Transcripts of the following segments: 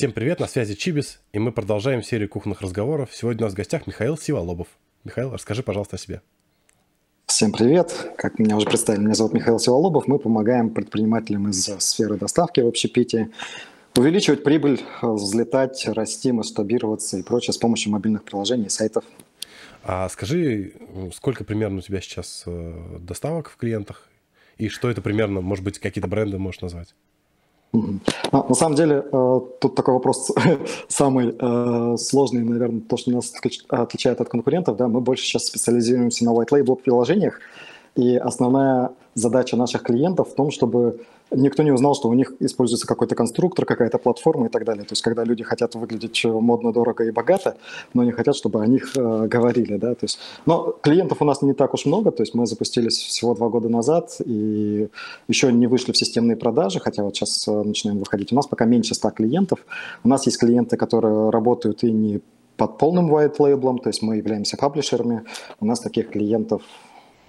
Всем привет, на связи Чибис, и мы продолжаем серию кухонных разговоров. Сегодня у нас в гостях Михаил Сиволобов. Михаил, расскажи, пожалуйста, о себе. Всем привет. Как меня уже представили, меня зовут Михаил Сиволобов. Мы помогаем предпринимателям из сферы доставки в общепите увеличивать прибыль, взлетать, расти, масштабироваться и прочее с помощью мобильных приложений и сайтов. А скажи, сколько примерно у тебя сейчас э, доставок в клиентах? И что это примерно, может быть, какие-то бренды можешь назвать? Ну, на самом деле, э, тут такой вопрос самый э, сложный, наверное, то, что нас отличает от конкурентов. Да, мы больше сейчас специализируемся на white label приложениях, и основная задача наших клиентов в том, чтобы никто не узнал, что у них используется какой-то конструктор, какая-то платформа и так далее. То есть, когда люди хотят выглядеть модно, дорого и богато, но не хотят, чтобы о них э, говорили, да, то есть, но клиентов у нас не так уж много, то есть мы запустились всего два года назад и еще не вышли в системные продажи, хотя вот сейчас э, начинаем выходить. У нас пока меньше 100 клиентов. У нас есть клиенты, которые работают и не под полным white label, то есть мы являемся паблишерами. У нас таких клиентов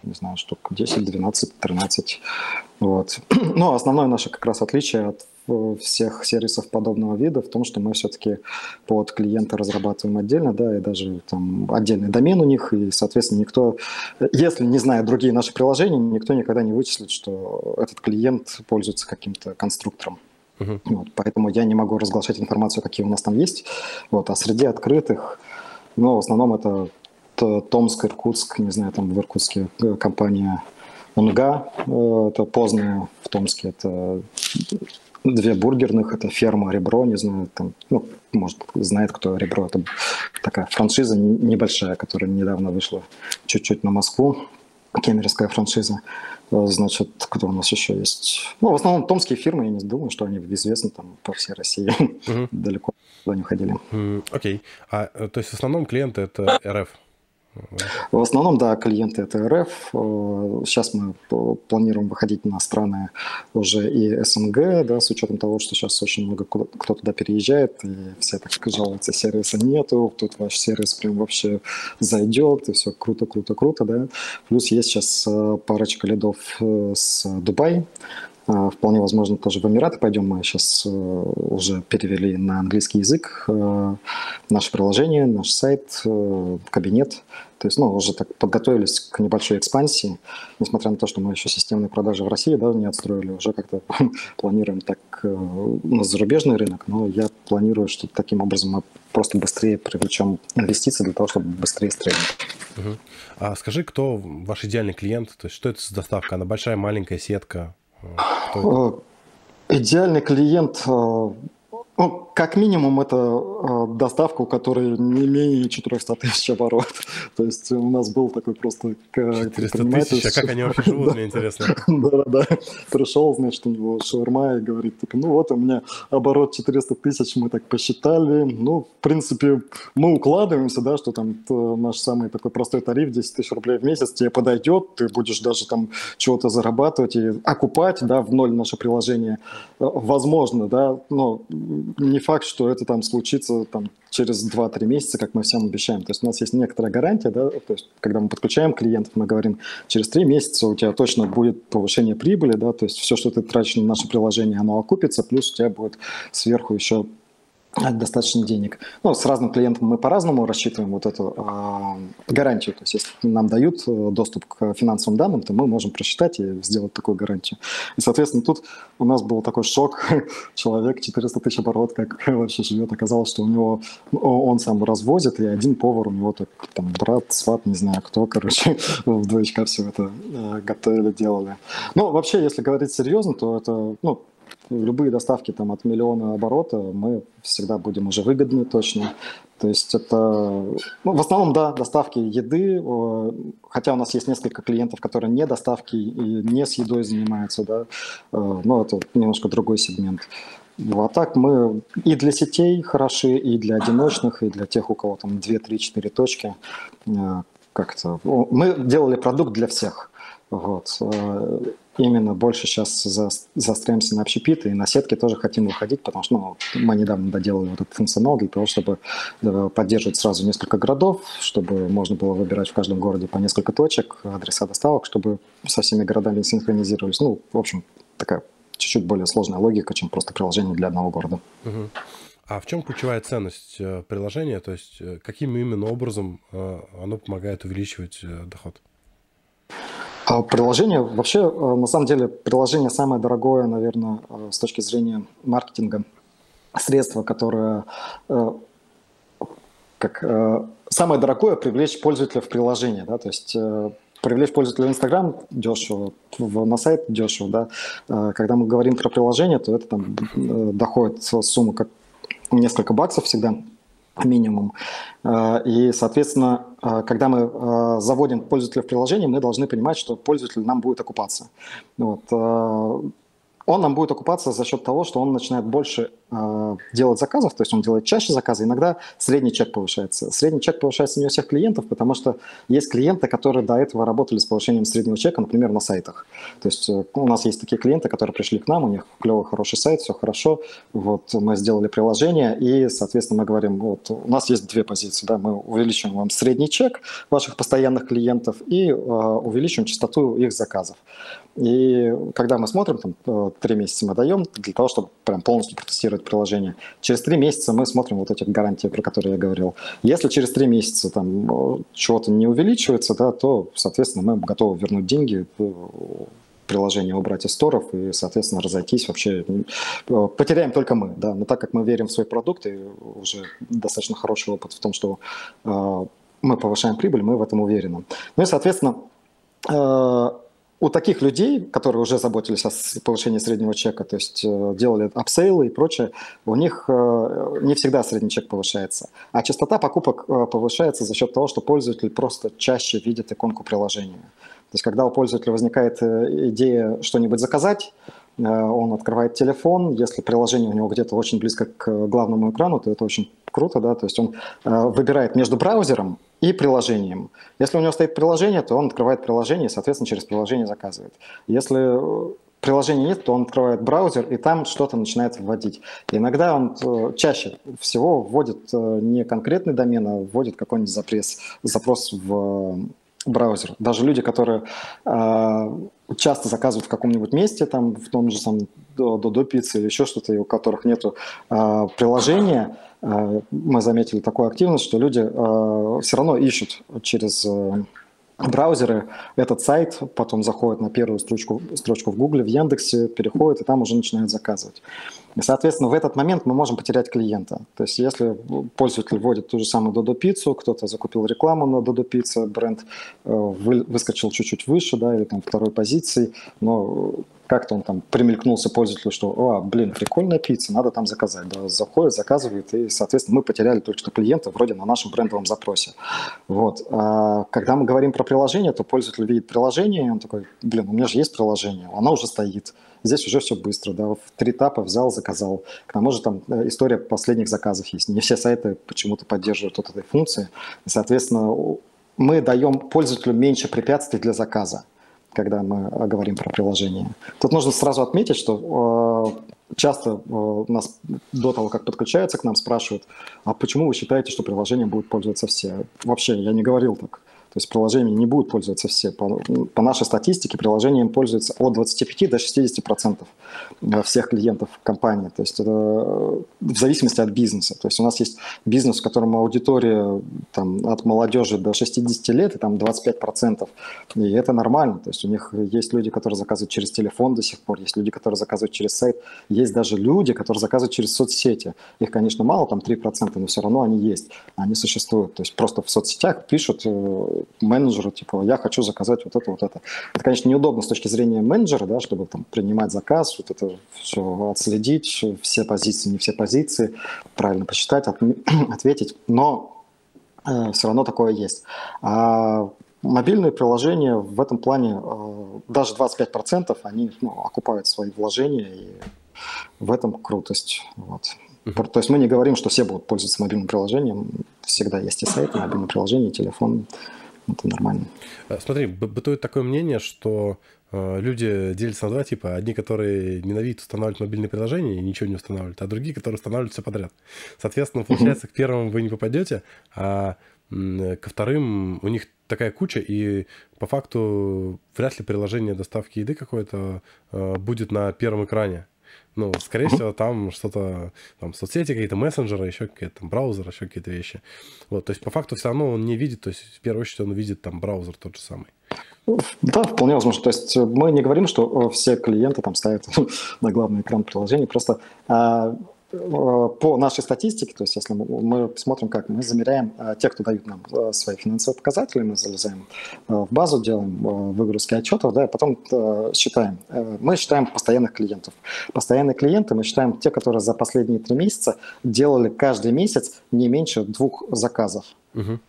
не знаю, штук 10, 12, 13. Вот. Но основное наше как раз отличие от э, всех сервисов подобного вида в том, что мы все-таки под клиента разрабатываем отдельно, да, и даже там отдельный домен у них, и, соответственно, никто, если не знает другие наши приложения, никто никогда не вычислит, что этот клиент пользуется каким-то конструктором. Uh-huh. Вот, поэтому я не могу разглашать информацию, какие у нас там есть. Вот, а среди открытых, ну, в основном это Томск, Иркутск, не знаю, там в Иркутске э, компания Унга, э, это поздняя в Томске, это две бургерных, это ферма Ребро, не знаю, там, ну, может, знает, кто Ребро, это такая франшиза небольшая, которая недавно вышла чуть-чуть на Москву, кемеровская франшиза. Э, значит, кто у нас еще есть? Ну, в основном томские фирмы, я не думаю, что они известны там по всей России. Далеко туда не ходили. Окей. Okay. А, то есть в основном клиенты это РФ? В основном, да, клиенты это РФ. Сейчас мы планируем выходить на страны уже и СНГ, да, с учетом того, что сейчас очень много кто туда переезжает, и все так жалуются, сервиса нету, тут ваш сервис прям вообще зайдет, и все круто, круто, круто, да. Плюс есть сейчас э, парочка лидов э, с Дубай, вполне возможно, тоже в Эмираты пойдем. Мы сейчас э, уже перевели на английский язык э, наше приложение, наш сайт, э, кабинет. То есть, ну, уже так подготовились к небольшой экспансии, несмотря на то, что мы еще системные продажи в России да, не отстроили, уже как-то планируем так на зарубежный рынок, но я планирую, что таким образом мы просто быстрее привлечем инвестиции для того, чтобы быстрее. Угу. А скажи, кто ваш идеальный клиент? То есть, что это за доставка? Она большая, маленькая сетка? Э, идеальный клиент э, ну, как минимум, это э, доставка, у которой не менее 400 тысяч оборот. То есть у нас был такой просто... 400 тысяч? А как они вообще живут, мне интересно. Да-да-да. Пришел, значит, у него шаурма и говорит, типа, ну вот у меня оборот 400 тысяч, мы так посчитали. Ну, в принципе, мы укладываемся, да, что там наш самый такой простой тариф 10 тысяч рублей в месяц тебе подойдет, ты будешь даже там чего-то зарабатывать и окупать, да, в ноль наше приложение. Э, возможно, да, но не факт, что это там случится там, через 2-3 месяца, как мы всем обещаем. То есть у нас есть некоторая гарантия, да, то есть когда мы подключаем клиентов, мы говорим, через 3 месяца у тебя точно будет повышение прибыли, да, то есть все, что ты тратишь на наше приложение, оно окупится, плюс у тебя будет сверху еще достаточно денег. Ну, с разным клиентом мы по-разному рассчитываем вот эту э, гарантию. То есть, если нам дают э, доступ к финансовым данным, то мы можем просчитать и сделать такую гарантию. И, соответственно, тут у нас был такой шок. Человек 400 тысяч оборот, как вообще живет. Оказалось, что у него, ну, он сам развозит, и один повар у него так, там, брат, сват, не знаю кто, короче, в двоечка все это э, готовили, делали. Ну, вообще, если говорить серьезно, то это, ну, любые доставки там от миллиона оборота мы всегда будем уже выгодны точно. То есть это, ну, в основном, да, доставки еды, хотя у нас есть несколько клиентов, которые не доставки и не с едой занимаются, да, но это немножко другой сегмент. Ну, а так мы и для сетей хороши, и для одиночных, и для тех, у кого там 2, 3, 4 точки. Э, как-то мы делали продукт для всех. Вот. Э, именно больше сейчас за, заостраемся на общепиты и на сетке тоже хотим выходить, потому что ну, мы недавно доделали вот этот функционал для того, чтобы поддерживать сразу несколько городов, чтобы можно было выбирать в каждом городе по несколько точек, адреса доставок, чтобы со всеми городами синхронизировались. Ну, в общем, такая чуть-чуть более сложная логика, чем просто приложение для одного города. А в чем ключевая ценность э, приложения? То есть э, каким именно образом э, оно помогает увеличивать доход? А приложение, вообще, на самом деле, приложение самое дорогое, наверное, с точки зрения маркетинга, средство, которое как самое дорогое привлечь пользователя в приложение, да, то есть привлечь пользователя в Инстаграм дешево, на сайт дешево, да. Когда мы говорим про приложение, то это там доходит сумма как несколько баксов всегда минимум. Э, и, соответственно, э, когда мы э, заводим пользователя в приложение, мы должны понимать, что пользователь нам будет окупаться. Вот он нам будет окупаться за счет того, что он начинает больше делать заказов, то есть он делает чаще заказы, иногда средний чек повышается. Средний чек повышается не у всех клиентов, потому что есть клиенты, которые до этого работали с повышением среднего чека, например, на сайтах. То есть э, у нас есть такие клиенты, которые пришли к нам, у них клевый, хороший сайт, все хорошо, вот мы сделали приложение, и, соответственно, мы говорим, вот у нас есть две позиции, да, мы увеличиваем вам средний чек ваших постоянных клиентов и э, увеличиваем частоту их заказов. И когда мы смотрим, там, э, три месяца мы даем для того, чтобы прям полностью протестировать приложение. Через три месяца мы смотрим вот эти гарантии, про которые я говорил. Если через три месяца там э, чего-то не увеличивается, да, то, соответственно, мы готовы вернуть деньги, э, приложение убрать из сторов и, соответственно, разойтись вообще. Потеряем только мы, да, но так как мы верим в свой продукт и уже достаточно хороший опыт в том, что мы повышаем прибыль, мы в этом уверены. Ну и, соответственно, у таких людей, которые уже заботились о повышении среднего чека, то есть э, делали апсейлы и прочее, у них э, не всегда средний чек повышается. А частота покупок э, повышается за счет того, что пользователь просто чаще видит иконку приложения. То есть когда у пользователя возникает идея что-нибудь заказать, он открывает телефон, если приложение у него где-то очень близко к главному экрану, то это очень круто, да, то есть он выбирает между браузером и приложением. Если у него стоит приложение, то он открывает приложение и, соответственно, через приложение заказывает. Если э, приложения нет, то он открывает браузер и там что-то начинает вводить. И иногда он э, чаще всего вводит э, не конкретный домен, а вводит какой-нибудь запрос, запрос в браузер. Даже люди, которые э, часто заказывают в каком-нибудь месте, там в том же самом Додо Пицце или еще что-то, у которых нет э, приложения, э, мы заметили такую активность, что люди э, все равно ищут через э, браузеры этот сайт, потом заходят на первую строчку, строчку в Гугле, в Яндексе, переходят и там уже начинают заказывать. И, соответственно, в этот момент мы можем потерять клиента. То есть если пользователь вводит ту же самую Dodo пиццу, кто-то закупил рекламу на Dodo пицца, бренд э, выскочил чуть-чуть выше, да, или там второй позиции, но как-то он там примелькнулся пользователю, что, о, блин, прикольная пицца, надо там заказать. Да, заходит, заказывает, и, соответственно, мы потеряли только что клиента вроде на нашем брендовом запросе. Вот. А когда мы говорим про приложение, то пользователь видит приложение, он такой, блин, у меня же есть приложение, оно уже стоит. Здесь уже все быстро, да, в три этапа взял, заказал. К тому же там э, история последних заказов есть. Не все сайты почему-то поддерживают вот этой функции. Соответственно, мы даем пользователю меньше препятствий для заказа когда мы говорим про приложение. Тут нужно сразу отметить, что э, часто э, нас до того, как подключаются к нам, спрашивают, а почему вы считаете, что приложение будут пользоваться все? Вообще, я не говорил так. То есть приложениями не будут пользоваться все. По, по нашей статистике приложением пользуются от 25 до 60 процентов э, всех клиентов компании. То есть это э, в зависимости от бизнеса. То есть у нас есть бизнес, в котором аудитория там, от молодежи до 60 лет, и там 25 процентов. И это нормально. То есть у них есть люди, которые заказывают через телефон до сих пор, есть люди, которые заказывают через сайт, есть даже люди, которые заказывают через соцсети. Их, конечно, мало, там 3 процента, но все равно они есть, они существуют. То есть просто в соцсетях пишут э, менеджеру, типа, я хочу заказать вот это, вот это. Это, конечно, неудобно с точки зрения менеджера, да, чтобы там принимать заказ, вот это все отследить, все позиции, не все позиции, правильно посчитать, от, ответить, но э, все равно такое есть. А мобильные приложения в этом плане, э, даже 25% они ну, окупают свои вложения, и в этом крутость. Вот. То есть мы не говорим, что все будут пользоваться мобильным приложением. Всегда есть и сайт, и мобильное приложение, и телефон это нормально. Э, смотри, бытует такое мнение, что э, люди делятся на два типа. Одни, которые ненавидят устанавливать мобильные приложения и ничего не устанавливают, а другие, которые устанавливают все подряд. Соответственно, получается, к первым вы не попадете, а ко вторым у них такая куча, и по факту вряд ли приложение доставки еды какое-то э, будет на первом экране. Ну, скорее uh-huh. всего, там что-то, там, соцсети, какие-то мессенджеры, еще какие-то там браузер, еще какие-то вещи. Вот, то есть, по факту, все равно он не видит, то есть, в первую очередь, он видит там браузер тот же самый. Да, вполне возможно. То есть мы не говорим, что все клиенты там ставят на главный экран приложения, просто а, Э, по нашей статистике, то есть если мы, смотрим, как мы замеряем э, тех, кто дают нам э, свои финансовые показатели, мы залезаем в базу, делаем выгрузки отчетов, да, и потом считаем. Мы считаем постоянных клиентов. Постоянные клиенты мы считаем те, которые за последние три месяца делали каждый месяц не меньше двух заказов. Угу.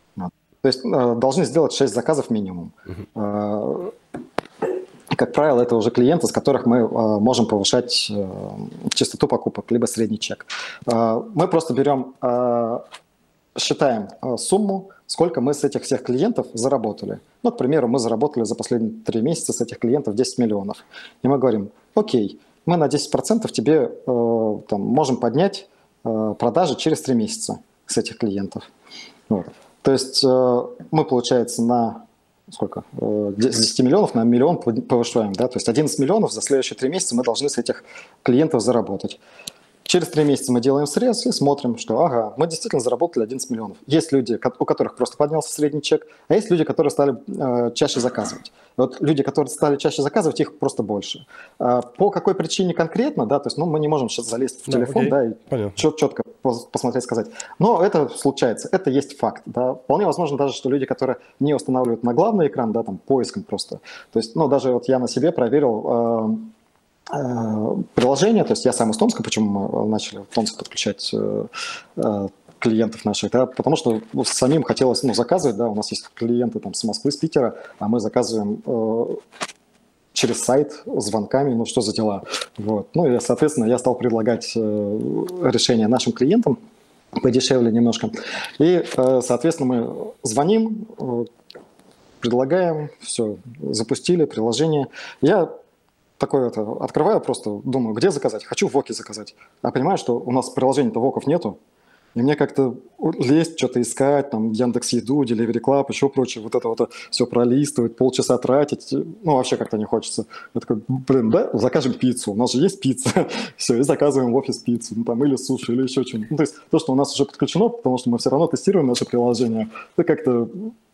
То есть должны сделать 6 заказов минимум. Угу как правило, это уже клиенты, с которых мы э, можем повышать э, частоту покупок, либо средний чек. Э, мы просто берем, считаем сумму, сколько мы с этих всех клиентов заработали. Ну, к примеру, мы заработали за последние три месяца с этих клиентов 10 миллионов. И мы говорим, окей, мы на 10% тебе там, можем поднять продажи через три месяца с этих клиентов. Вот. То есть мы, получается, на сколько, с 10 миллионов на миллион повышаем, да, то есть 11 миллионов за следующие три месяца мы должны с этих клиентов заработать. Через три месяца мы делаем срез и смотрим, что ага, мы действительно заработали 11 миллионов. Есть люди, у которых просто поднялся средний чек, а есть люди, которые стали э, чаще заказывать. Вот люди, которые стали чаще заказывать, их просто больше. А по какой причине конкретно, да, то есть ну, мы не можем сейчас залезть в да, телефон, окей. да, и четко посмотреть, сказать. Но это случается, это есть факт, да. Вполне возможно даже, что люди, которые не устанавливают на главный экран, да, там, поиском просто. То есть, ну, даже вот я на себе проверил, э, Э, приложение, то есть я сам из Томска, почему мы начали в Томск подключать э, э, клиентов наших, да, потому что ну, самим хотелось ну, заказывать, да, у нас есть клиенты там с Москвы, с Питера, а мы заказываем э, через сайт звонками, ну что за дела, вот. Ну и, соответственно, я стал предлагать э, решение нашим клиентам подешевле немножко, и, э, соответственно, мы звоним, э, предлагаем, все, запустили приложение. Я такое это открываю просто, думаю, где заказать? Хочу в Воке заказать. А понимаю, что у нас приложения-то Воков нету. И мне как-то лезть, что-то искать, там, Яндекс Еду, Delivery Club, еще прочее, вот это вот все пролистывать, полчаса тратить, ну, вообще как-то не хочется. Я такой, блин, да, закажем пиццу, у нас же есть пицца, все, и заказываем в офис пиццу, ну, там, или суши, или еще что-нибудь. Ну, то есть то, что у нас уже подключено, потому что мы все равно тестируем наше приложение, это как-то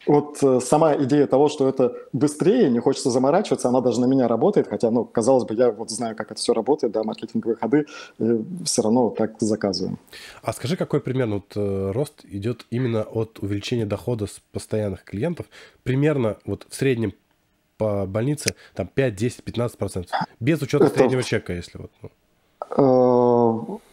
вот э, сама идея того, что это быстрее, не хочется заморачиваться, она даже на меня работает, хотя, ну, казалось бы, я вот знаю, как это все работает, да, маркетинговые ходы, и все равно так заказываем. А скажи, какой примерно вот, э, рост идет именно от увеличения дохода с постоянных клиентов? Примерно вот в среднем по больнице там 5, 10, 15 процентов, без учета это... среднего чека, если вот. Ну. Э,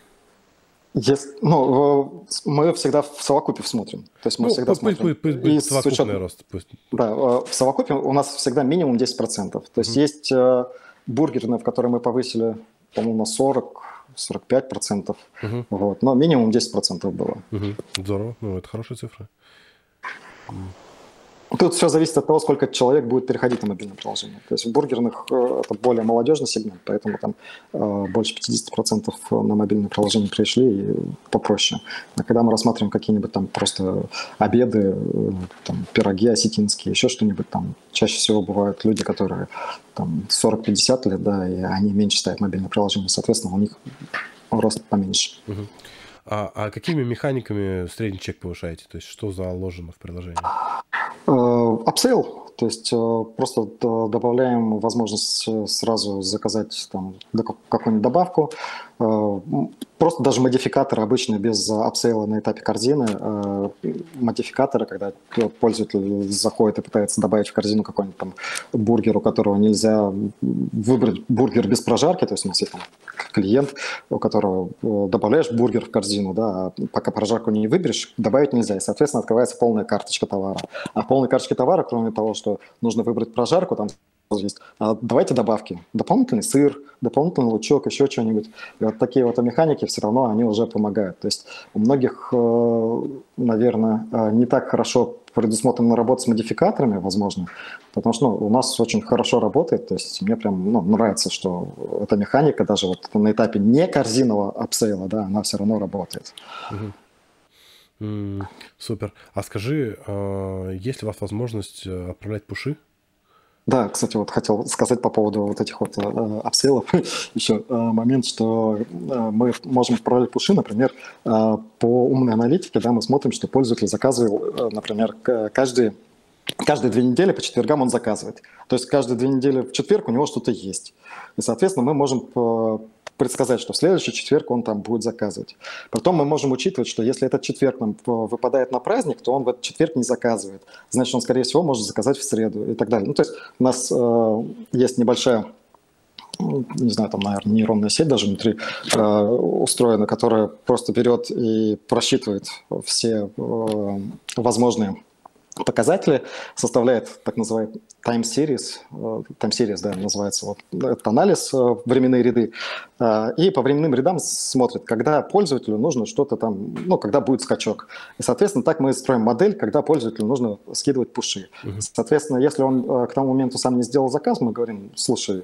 если, ну, мы всегда в совокупе смотрим. То есть мы ну, всегда пусть, смотрим. Пусть, пусть, пусть совокупный учетом, рост. Пусть. Да, э, в совокупе у нас всегда минимум 10%. То есть mm есть э, бургерные, в которые мы повысили, по-моему, на 40, 45%. Mm-hmm. Вот, но минимум 10% было. Mm-hmm. Здорово, ну это хорошая цифра. Тут все зависит от того, сколько человек будет переходить на мобильное приложение. То есть в бургерных э, это более молодежный сегмент, поэтому там э, больше 50% на мобильное приложение пришли и попроще. А когда мы рассматриваем какие-нибудь там просто обеды, э, там, пироги осетинские, еще что-нибудь там, чаще всего бывают люди, которые там 40-50 лет, да, и они меньше ставят мобильное приложение, соответственно, у них рост поменьше. Угу. А, а какими механиками средний чек повышаете? То есть что заложено в приложении? Upsale, то есть э, просто добавляем возможность э, сразу заказать там какую-нибудь добавку. Э, просто даже модификаторы обычно без upsale'а на этапе корзины. Модификаторы, когда пользователь заходит и пытается добавить в корзину какой-нибудь там бургер, у которого нельзя выбрать бургер без прожарки, то есть у нас есть там клиент, у которого добавляешь бургер в корзину, да, а пока прожарку не выберешь, добавить нельзя, и, соответственно, открывается полная карточка товара. А полной карточке товара, кроме того, что что нужно выбрать прожарку, там есть. А давайте добавки. Дополнительный сыр, дополнительный лучок, еще что-нибудь. Вот такие вот механики все равно, они уже помогают. То есть у многих, э, наверное, э, не так хорошо предусмотрена работа с модификаторами, возможно, потому что ну, у нас очень хорошо работает, то есть мне прям ну, нравится, что эта механика даже вот на этапе не корзинового upsale'а, да, она все равно работает. Угу. Супер. А скажи, а, есть ли у вас возможность э, отправлять пуши? Да, кстати, вот хотел сказать по поводу вот этих вот э, upsale'ов еще э, момент, что э, мы можем отправлять пуши, например, э, по умной аналитике, да, мы смотрим, что пользователь заказывал, э, например, каждый каждые две недели по четвергам он заказывает. То есть каждые две недели в четверг у него что-то есть. И, соответственно, мы можем предсказать, что в следующий четверг он там будет заказывать. Потом мы можем учитывать, что если этот четверг нам выпадает на праздник, то он в этот четверг не заказывает. Значит, он, скорее всего, может заказать в среду и так далее. Ну, то есть у нас э, есть небольшая не знаю, там, наверное, нейронная сеть даже внутри э, устроена, которая просто берет и просчитывает все э, возможные показатели, составляет так называемый time series, э, time series, да, называется вот этот анализ, э, временные ряды, э, и по временным рядам смотрит, когда пользователю нужно что-то там, ну, когда будет скачок. И, соответственно, так мы строим модель, когда пользователю нужно скидывать пуши. Соответственно, если он к тому моменту сам не сделал заказ, мы говорим, слушай,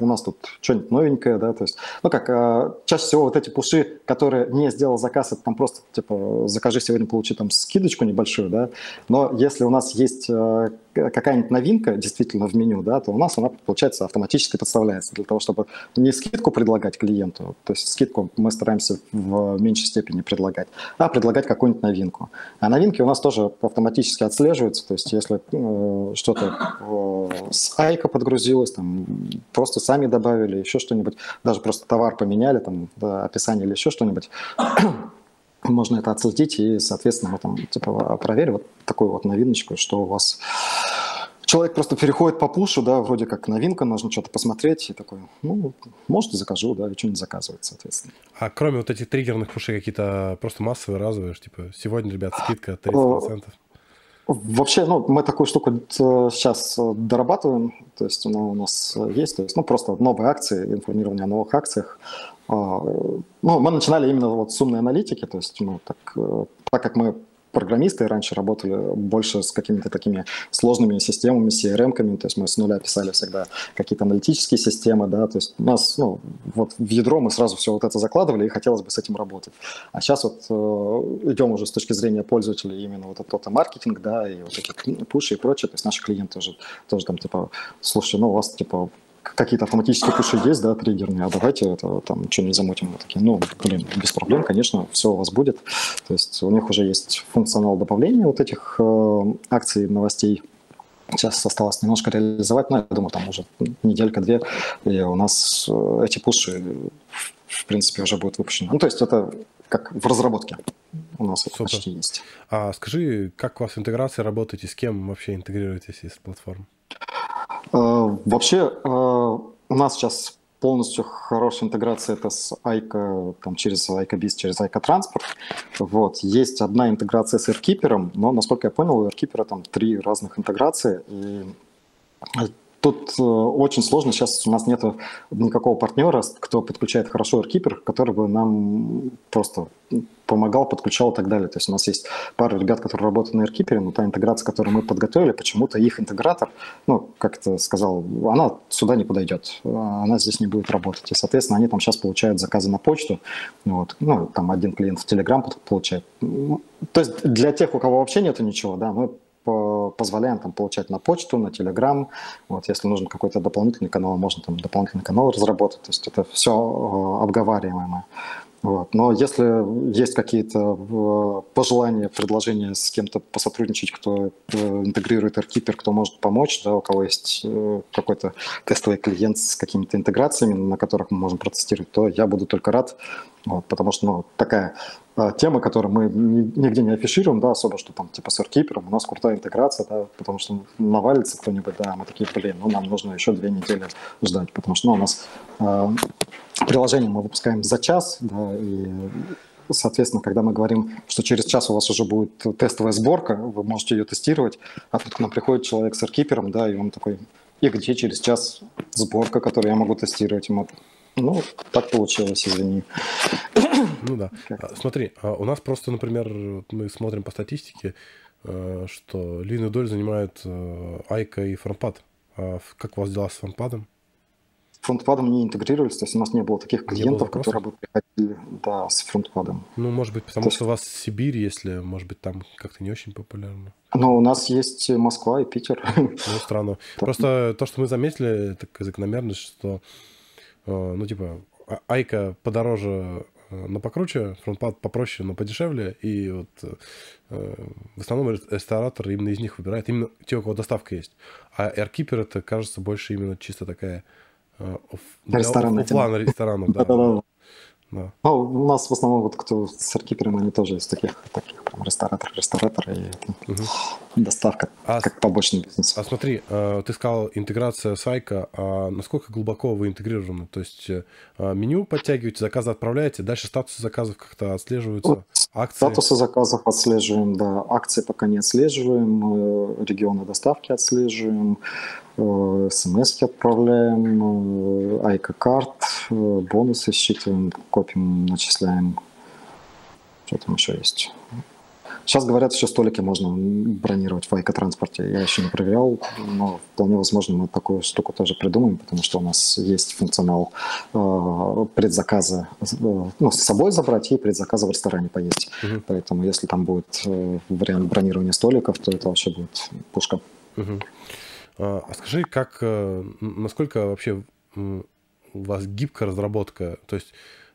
у нас тут что-нибудь новенькое, да, то есть, ну как, э, чаще всего вот эти пуши, которые не сделал заказ, это там просто, типа, закажи сегодня, получи там скидочку небольшую, да, но если у нас есть э, какая-нибудь новинка действительно в меню, да, то у нас она, получается, автоматически подставляется для того, чтобы не скидку предлагать клиенту, то есть скидку мы стараемся в меньшей степени предлагать, а предлагать какую-нибудь новинку. А новинки у нас тоже автоматически отслеживаются, то есть если э, что-то э, с Айка подгрузилось, там, просто сами добавили, еще что-нибудь, даже просто товар поменяли, там, да, описание или еще что-нибудь, можно это отследить, и, соответственно, мы там типа проверим вот такую вот новиночку, что у вас человек просто переходит по пушу, да, вроде как новинка, нужно что-то посмотреть, и такой, ну, может, закажу, да, и что-нибудь заказывает, соответственно. А кроме вот этих триггерных пушей, какие-то просто массовые, разовые, типа, сегодня, ребят, скидка 30%? Вообще, ну, мы такую штуку сейчас дорабатываем, то есть она у нас есть, то есть, ну, просто новые акции, информирование о новых акциях. А, ну, мы начинали именно вот с умной аналитики, то есть, ну, так, э, так как мы программисты раньше работали больше с какими-то такими сложными системами, CRM-ками, то есть мы с нуля писали всегда какие-то аналитические системы, да, то есть у нас, ну, вот в ядро мы сразу все вот это закладывали, и хотелось бы с этим работать. А сейчас вот э, идем уже с точки зрения пользователей именно вот этот маркетинг, да, и вот эти пуши и прочее, то есть наши клиенты уже тоже там типа, слушай, ну у вас типа какие-то автоматические пуши есть, да, триггерные, а давайте это там что-нибудь замутим. Мы такие, ну, блин, без проблем, конечно, все у вас будет. То есть у них уже есть функционал добавления вот этих э, акций, новостей. Сейчас осталось немножко реализовать, но я думаю, там уже неделька-две, и у нас э, эти пуши, в принципе, уже будут выпущены. Ну, то есть это как в разработке у нас Супер. это почти есть. А скажи, как у вас интеграция работаете, с кем вообще интегрируетесь из платформ? Вообще, э, у нас сейчас полностью хорошая интеграция это с Айка, там, через Айка Biz, через Айка Транспорт. Вот. Есть одна интеграция с AirKeeper, но, насколько я понял, у AirKeeper там три разных интеграции, и Тут э, очень сложно, сейчас у нас нет никакого партнера, кто подключает хорошо AirKeeper, который бы нам просто помогал, подключал и так далее. То есть у нас есть пара ребят, которые работают на AirKeeper, но та интеграция, которую мы подготовили, почему-то их интегратор, ну, как это сказал, она сюда не подойдет, она здесь не будет работать. И, соответственно, они там сейчас получают заказы на почту, вот, ну, там один клиент в Telegram получает. То есть для тех, у кого вообще нету ничего, да, мы позволяем там получать на почту, на Telegram. Вот, если нужен какой-то дополнительный канал, можно там дополнительный канал разработать. То есть это все э, обговариваемое. Вот. Но если есть какие-то э, пожелания, предложения с кем-то посотрудничать, кто э, интегрирует AirKeeper, кто может помочь, да, у кого есть какой-то тестовый клиент с какими-то интеграциями, на которых мы можем протестировать, то я буду только рад, вот, потому что ну, такая а, тема, которую мы нигде не афишируем, да, особо, что там типа с AirKeeper, у нас крутая интеграция, да, потому что навалится кто-нибудь, да, мы такие, блин, ну нам нужно еще две недели ждать, потому что ну, у нас э, приложение мы выпускаем за час, да, и соответственно, когда мы говорим, что через час у вас уже будет тестовая сборка, вы можете ее тестировать, а тут к нам приходит человек с AirKeeper, да, и он такой, и где через час сборка, которую я могу тестировать? ему ну, так получилось, извини. Ну да. А, смотри, а у нас просто, например, мы смотрим по статистике, э, что львиную долю занимают э, Айка и фронтпад. А как у вас дела с фронтпадом? фронтпадом не интегрировались, то есть у нас не было таких клиентов, было которые бы приходили да, с фронтпадом. Ну, может быть, потому то что у вас Сибирь, если, может быть, там как-то не очень популярно. Но у нас есть Москва и Питер. Ну, странно. Просто то, что мы заметили, так закономерность, что, э, ну, типа, Айка подороже но покруче, фронтпад попроще, но подешевле. И вот э, в основном ресторатор именно из них выбирает, именно те, у кого доставка есть. А AirKeeper это, кажется, больше именно чисто такая э, Ресторанная оффлайн ресторанов, да. Да. Ну, у нас в основном вот кто с аркипером, они тоже из таких, таких прям ресторатор, ресторатор и угу. Доставка, а, как побочный бизнес. А смотри, э, ты сказал интеграция с Айка, а насколько глубоко вы интегрированы? То есть э, меню подтягиваете, заказы отправляете, дальше статусы заказов как-то отслеживаются? Вот акции? Статусы заказов отслеживаем, да. Акции пока не отслеживаем, э, регионы доставки отслеживаем, Э, смс отправляем, э, айка-карт, э, бонусы считываем, копим, начисляем. Что там еще есть? Сейчас говорят, еще столики можно бронировать в Айка-транспорте. Я еще не проверял, но вполне возможно мы такую штуку тоже придумаем, потому что у нас есть функционал э, предзаказа, э, ну, с собой забрать и предзаказа в ресторане поесть. Угу. Поэтому если там будет э, вариант бронирования столиков, то это вообще будет пушка. Угу. А, скажи, как, э, насколько вообще у вас гибкая разработка? То есть,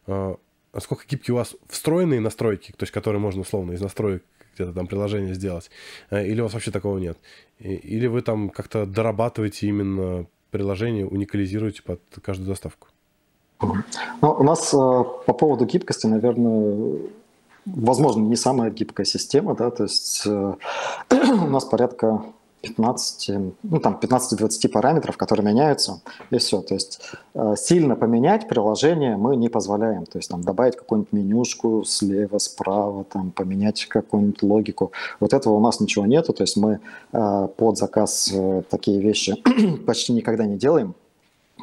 а, насколько гибкие у вас встроенные настройки, то есть, которые можно условно из настроек где-то там приложение сделать, э, или у вас вообще такого нет? Или вы там как-то дорабатываете именно приложение, уникализируете под каждую доставку? Ну, у нас э, по поводу гибкости, наверное, возможно, не самая гибкая система, да, то есть у нас порядка 15, ну там 15-20 параметров, которые меняются, и все. То есть э, сильно поменять приложение мы не позволяем. То есть там добавить какую-нибудь менюшку слева, справа, там поменять какую-нибудь логику. Вот этого у нас ничего нету. То есть мы э, под заказ э, такие вещи почти никогда не делаем.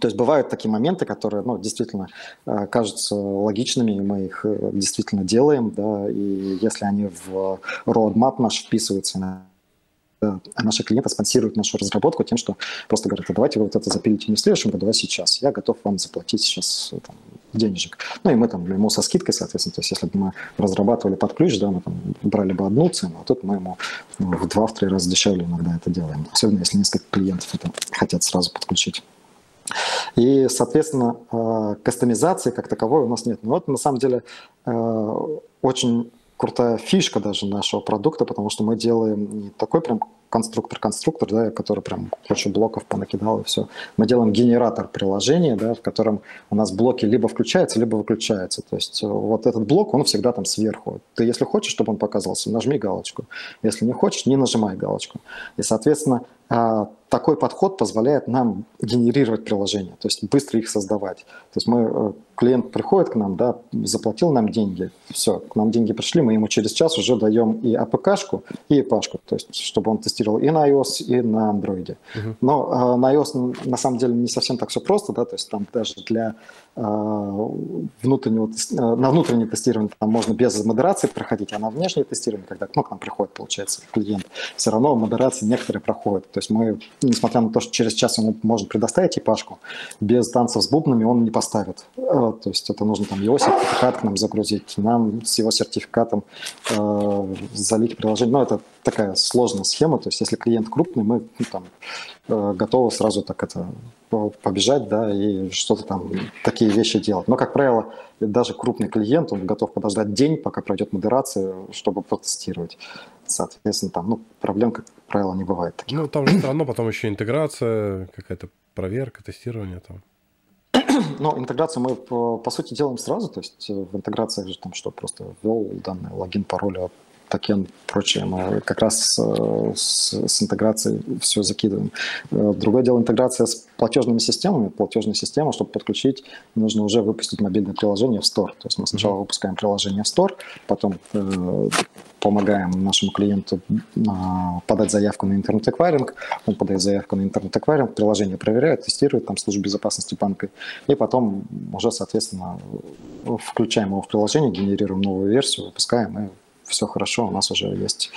То есть бывают такие моменты, которые ну, действительно кажутся логичными, и мы их действительно делаем, да, и если они в roadmap наш вписываются, наши клиенты спонсируют нашу разработку тем, что просто говорят, а давайте вы вот это запилите не в следующем году, а сейчас. Я готов вам заплатить сейчас э, там, денежек. Ну и мы там ему со скидкой, соответственно, то есть если бы мы разрабатывали под ключ, да, мы там брали бы одну цену, а тут мы ему ну, в два-три раза дешевле иногда это делаем. Особенно если несколько клиентов это хотят сразу подключить. И, соответственно, э, кастомизации как таковой у нас нет. Но это на самом деле очень крутая фишка даже нашего продукта, потому что мы делаем не такой прям конструктор-конструктор, да, который прям кучу блоков понакидал и все. Мы делаем генератор приложения, да, в котором у нас блоки либо включаются, либо выключаются. То есть э, вот этот блок, он всегда там сверху. Ты если хочешь, чтобы он показался, нажми галочку. Если не хочешь, не нажимай галочку. И, соответственно, такой подход позволяет нам генерировать приложения, то есть быстро их создавать. То есть мы, э, клиент приходит к нам, да, заплатил нам деньги, все, к нам деньги пришли, мы ему через час уже даем и APK-шку, и EPA-шку, то есть чтобы он тестировал и на iOS, и на Android. Uh-huh. Но э, на iOS на самом деле не совсем так все просто, да, то есть там даже для э, внутреннего, э, на внутреннее тестирование там можно без модерации проходить, а на внешнее тестирование, когда ну, к нам приходит, получается, клиент, все равно модерации некоторые проходят. То есть мы несмотря на то, что через час ему можно предоставить ипашку, без танцев с бубнами он не поставит. Э, то есть это нужно там его сертификат к нам загрузить, нам с его сертификатом э, залить приложение. Но это такая сложная схема, то есть если клиент крупный, мы ну, там, э, готовы сразу так это побежать, да, и что-то там, такие вещи делать. Но, как правило, даже крупный клиент, он готов подождать день, пока пройдет модерация, чтобы протестировать. Соответственно, там, ну, проблем, как правило, не бывает. Таких. Ну, там же все равно потом еще интеграция, какая-то проверка, тестирование там. Но интеграцию мы, по, по сути, делаем сразу. То есть э, в интеграции же там что, просто ввел данные, логин, пароль, а токен, прочее. Мы как раз э, с, с интеграцией все закидываем. Э, другое дело интеграция с платежными системами. Платежная система, чтобы подключить, нужно уже выпустить мобильное приложение в Store. То есть мы сначала выпускаем приложение в Store, потом э, помогаем нашему клиенту э, подать заявку на интернет-эквайринг, он подает заявку на интернет-эквайринг, приложение проверяет, тестирует там службу безопасности банка, и потом уже, соответственно, включаем его в приложение, генерируем новую версию, выпускаем и все хорошо, у нас уже есть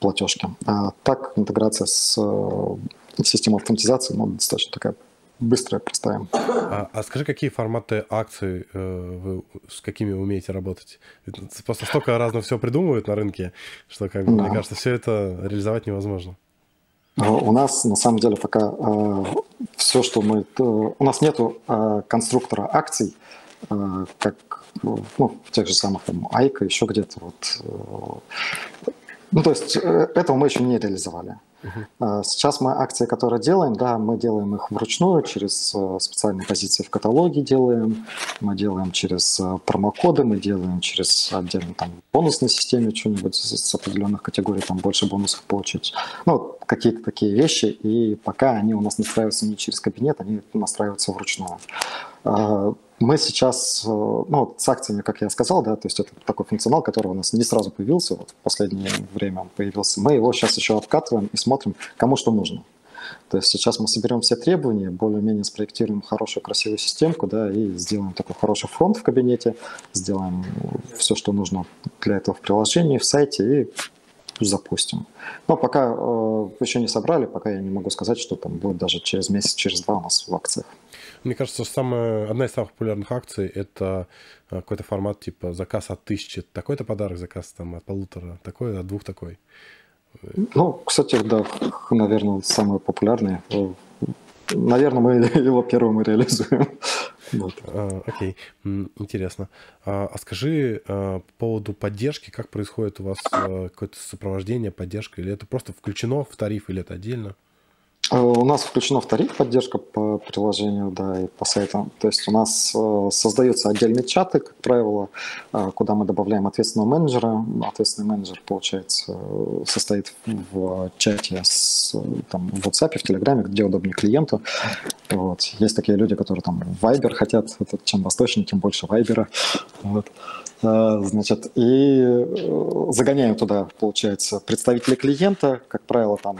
платежки. А так интеграция с э, системой автоматизации ну, достаточно такая быстрая, простая. А, а скажи, какие форматы акций э, вы, с какими умеете работать? Просто столько разного всего придумывают на рынке, что, как да. мне кажется, все это реализовать невозможно. Э, у нас на самом деле пока э, все, что мы... Э, у нас нету э, конструктора акций, э, как ну, в тех же самых там Айка, еще где-то. Вот, э, ну, то есть э, этого мы еще не реализовали. Uh-huh. Сейчас мы акции, которые делаем, да, мы делаем их вручную, через э, специальные позиции в каталоге делаем, мы делаем через промокоды, мы делаем через отдельно там бонусной системе что-нибудь с определенных категорий, там больше бонусов получить. Ну, какие-то такие вещи, и пока они у нас настраиваются не через кабинет, они настраиваются вручную. Мы сейчас, э, ну, с акциями, как я сказал, да, то есть это такой функционал, который у нас не сразу появился, вот в последнее время он появился. Мы его сейчас еще обкатываем и смотрим, кому что нужно. То есть сейчас мы соберем все требования, более-менее спроектируем хорошую, красивую системку, да, и сделаем такой хороший фронт в кабинете, сделаем все, что нужно для этого в приложении, в сайте, и запустим. Но пока э, еще не собрали, пока я не могу сказать, что там будет даже через месяц, через два у нас в акциях. Мне кажется, самая, одна из самых популярных акций – это э, какой-то формат типа заказ от тысячи, такой-то подарок, заказ там от полутора, такой, от двух такой. Ну, кстати, да, наверное, самый популярный. Наверное, мы его первым и реализуем. Вот. А, окей, интересно. А, а скажи а, по поводу поддержки, как происходит у вас а, какое-то сопровождение, поддержка, или это просто включено в тариф, или это отдельно? Э, у нас включена в тариф поддержка по приложению, да, и по сайтам. То есть у нас э, создаются отдельные чаты, как правило, э, куда мы добавляем ответственного менеджера. Ответственный менеджер, получается, состоит в чате с, там, в WhatsApp, в Telegram, где удобнее клиенту. Вот. Есть такие люди, которые там Viber хотят, чем восточнее, тем больше Viber. Вот. Значит, и загоняем туда, получается, представителей клиента, как правило, там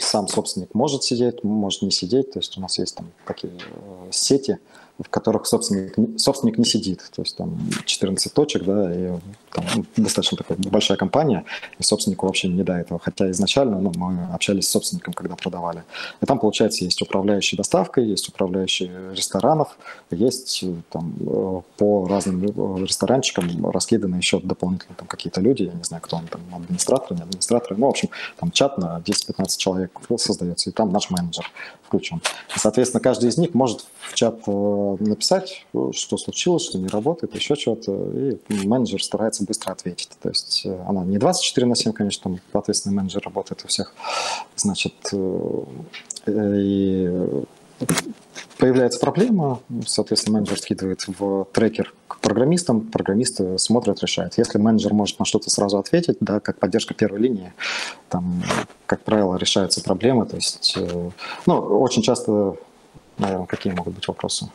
сам собственник может сидеть, может не сидеть. То есть у нас есть там такие э, сети, в которых собственник, собственник не сидит. То есть там 14 точек, да, и там, ну, достаточно такая большая компания, и собственнику вообще не до этого. Хотя изначально ну, мы общались с собственником, когда продавали. И там, получается, есть управляющий доставкой, есть управляющий ресторанов, есть там э, по разным э, ресторанчикам раскиданы еще дополнительно там какие-то люди, я не знаю, кто он там, администраторы, не администраторы, ну, в общем, там чат на 10-15 человек создается, и там наш менеджер включен. И, соответственно, каждый из них может в чат э, написать, что случилось, что не работает, еще что-то, и менеджер старается быстро ответить. То есть э, она не 24 на 7, конечно, там ответственный менеджер работает у всех. Значит, э, и появляется проблема, соответственно, менеджер скидывает в трекер к программистам, программисты смотрят, решают. Если менеджер может на что-то сразу ответить, да, как поддержка первой линии, там, как правило, решаются проблемы. То есть, ну, очень часто, наверное, какие могут быть вопросы?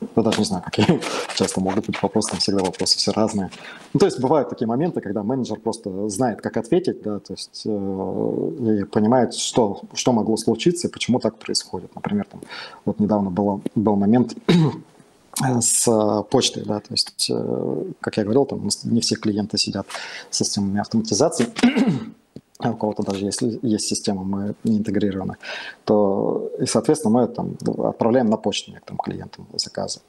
Я даже не знаю, какие часто могут быть вопросы, там всегда вопросы все разные. Ну, то есть бывают такие моменты, когда менеджер просто знает, как ответить, да, то есть э, и понимает, что, что могло случиться и почему так происходит. Например, там, вот недавно было, был момент с почтой, да, то есть, э, как я говорил, там не все клиенты сидят с системами автоматизации, а у кого-то даже если есть система, мы не интегрированы, то, и, соответственно, мы там отправляем на почту некоторым клиентам заказы.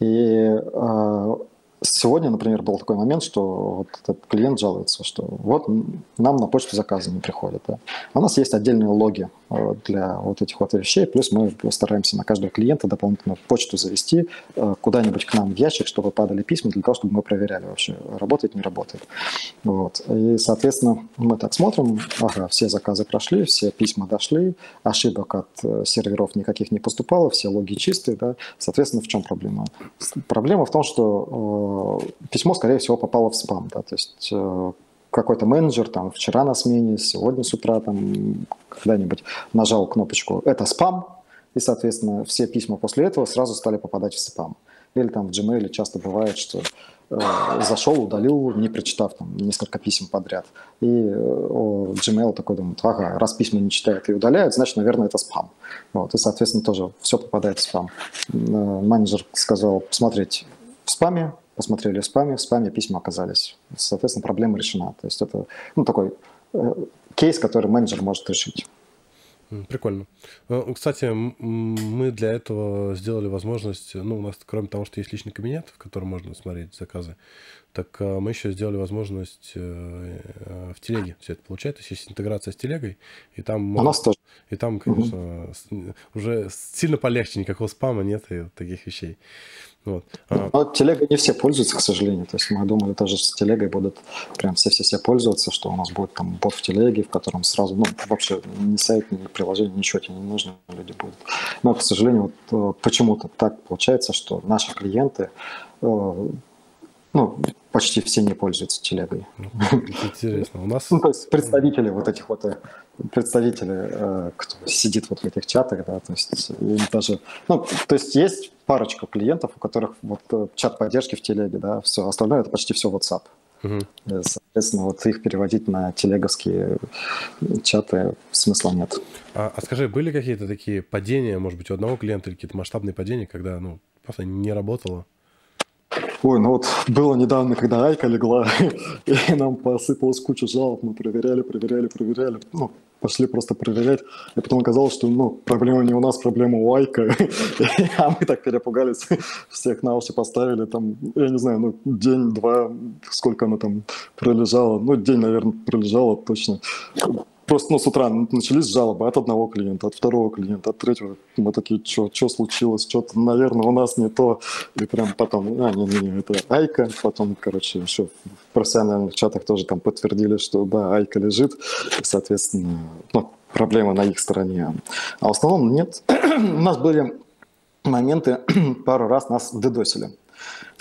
И э, Сегодня, например, был такой момент, что вот этот клиент жалуется, что вот нам на почту заказы не приходят. Да? У нас есть отдельные логи э, для вот этих вот вещей, плюс мы стараемся на каждого клиента дополнительно почту завести э, куда-нибудь к нам в ящик, чтобы падали письма, для того, чтобы мы проверяли вообще, работает, не работает. Вот. И, соответственно, мы так смотрим, ага, все заказы прошли, все письма дошли, ошибок от э, серверов никаких не поступало, все логи чистые, да, соответственно, в чем проблема? Проблема в том, что письмо, скорее всего, попало в спам. Да? То есть э, какой-то менеджер там вчера на смене, сегодня с утра там когда-нибудь нажал кнопочку «это спам», и, соответственно, все письма после этого сразу стали попадать в спам. Или там в Gmail часто бывает, что э, зашел, удалил, не прочитав там несколько писем подряд. И э, Gmail такой думает, ага, раз письма не читает и удаляет, значит, наверное, это спам. Вот, и, соответственно, тоже все попадает в спам. Э, менеджер сказал посмотреть в спаме, посмотрели в спаме, в спаме письма оказались. Соответственно, проблема решена. То есть это ну, такой э, кейс, который менеджер может решить. Прикольно. Э, кстати, мы для этого сделали возможность, ну, у нас, кроме того, что есть личный кабинет, в котором можно смотреть заказы, так э, мы еще сделали возможность э, в телеге все это получать. То есть есть интеграция с телегой, и там... У нас тоже. И там, конечно, угу. уже сильно полегче, никакого спама нет и таких вещей. Вот. А Но телегой не все пользуются, к сожалению. То есть мы думали тоже с телегой будут прям все-все-все пользоваться, что у нас будет там бот в телеге, в котором сразу, ну, вообще ни сайт, ни приложение, ничего тебе не нужно, люди будут. Но, к сожалению, вот э, почему-то так получается, что наши клиенты э, ну, почти все не пользуются телегой. Интересно. У нас... Ну, то есть представители вот этих вот, э, представители, э, кто сидит вот в этих чатах, да, то есть даже, ну, то есть есть парочка клиентов, у которых вот э, чат поддержки в телеге, да, все, остальное это почти все WhatsApp. Угу. Соответственно, вот их переводить на телеговские чаты смысла нет. А, а скажи, были какие-то такие падения, может быть, у одного клиента или какие-то масштабные падения, когда, ну, просто не работало? Ой, ну вот было недавно, когда Айка легла, и нам посыпалась куча жалоб, мы проверяли, проверяли, проверяли, ну, пошли просто проверять, и потом оказалось, что, ну, проблема не у нас, проблема у Айка, а мы так перепугались, всех на уши поставили, там, я не знаю, ну, день-два, сколько она там пролежала, ну, день, наверное, пролежала точно, Просто ну, с утра начались жалобы от одного клиента, от второго клиента, от третьего. Мы такие, что случилось, что-то, наверное, у нас не то. И прям потом, а, не-не-не, это Айка. Потом, короче, еще в профессиональных чатах тоже там подтвердили, что да, Айка лежит. И, соответственно, ну, проблема на их стороне. А в основном нет. у нас были моменты, пару раз нас дедосили.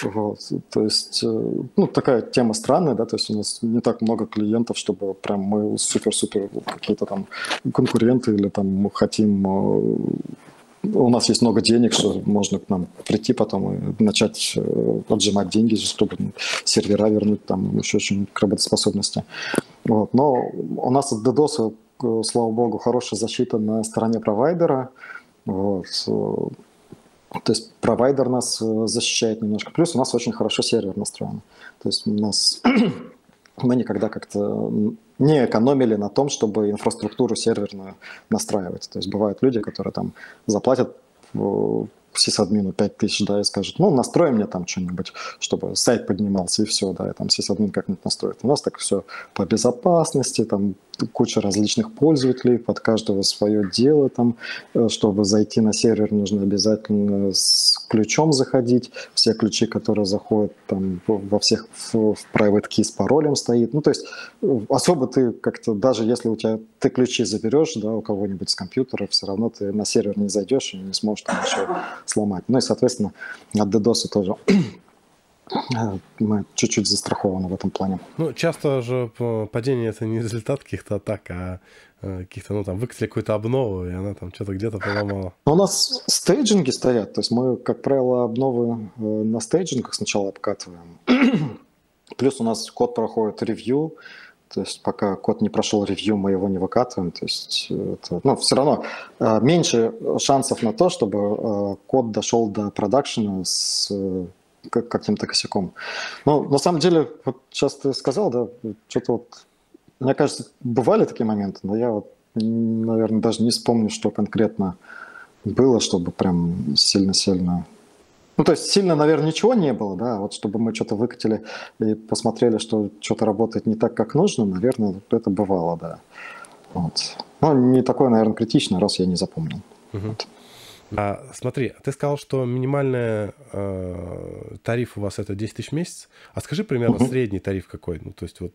Вот. То есть, э, ну, такая тема странная, да, то есть у нас не так много клиентов, чтобы прям мы супер-супер какие-то там конкуренты или там мы хотим э, у нас есть много денег, что можно к нам прийти потом и начать э, отжимать деньги, чтобы сервера вернуть, там еще очень к работоспособности. Вот. Но у нас от DDoS, слава богу, хорошая защита на стороне провайдера. Вот. То есть провайдер нас э, защищает немножко. Плюс у нас очень хорошо сервер настроен. То есть у нас мы никогда как-то не экономили на том, чтобы инфраструктуру серверную настраивать. То есть бывают люди, которые там заплатят сисадмину 5000, да, и скажет, ну, настрой мне там что-нибудь, чтобы сайт поднимался, и все, да, и там сисадмин как-нибудь настроит. У нас так все по безопасности, там куча различных пользователей, под каждого свое дело там, э, чтобы зайти на сервер, нужно обязательно с ключом заходить, все ключи, которые заходят там во всех в, в private key с паролем стоит, ну, то есть э, особо ты как-то, даже если у тебя, ты ключи заберешь, да, у кого-нибудь с компьютера, все равно ты на сервер не зайдешь и не сможешь там еще сломать. Ну и, соответственно, от DDoS тоже мы чуть-чуть застрахованы в этом плане. Ну, часто же падение это не результат каких-то атак, а э, каких-то, ну, там, выкатили какую-то обнову, и она там что-то где-то поломала. У нас стейджинги стоят, то есть мы, как правило, обновы э, на стейджингах сначала обкатываем. Плюс у нас код проходит ревью, то есть пока код не прошел ревью, мы его не выкатываем. То есть это, ну, все равно э, меньше шансов на то, чтобы э, код дошел до продакшена с э, каким-то косяком. Но на самом деле, вот сейчас ты сказал, да, что-то вот, мне кажется, бывали такие моменты, но я вот, наверное, даже не вспомню, что конкретно было, чтобы прям сильно-сильно ну, то есть сильно, наверное, ничего не было, да, вот чтобы мы что-то выкатили и посмотрели, что что-то работает не так, как нужно, наверное, это бывало, да. Вот. Но не такое, наверное, критичное, раз я не запомнил. Угу. Вот. А, смотри, ты сказал, что минимальный э, тариф у вас это 10 тысяч в месяц. А скажи примерно угу. средний тариф какой? Ну, то есть вот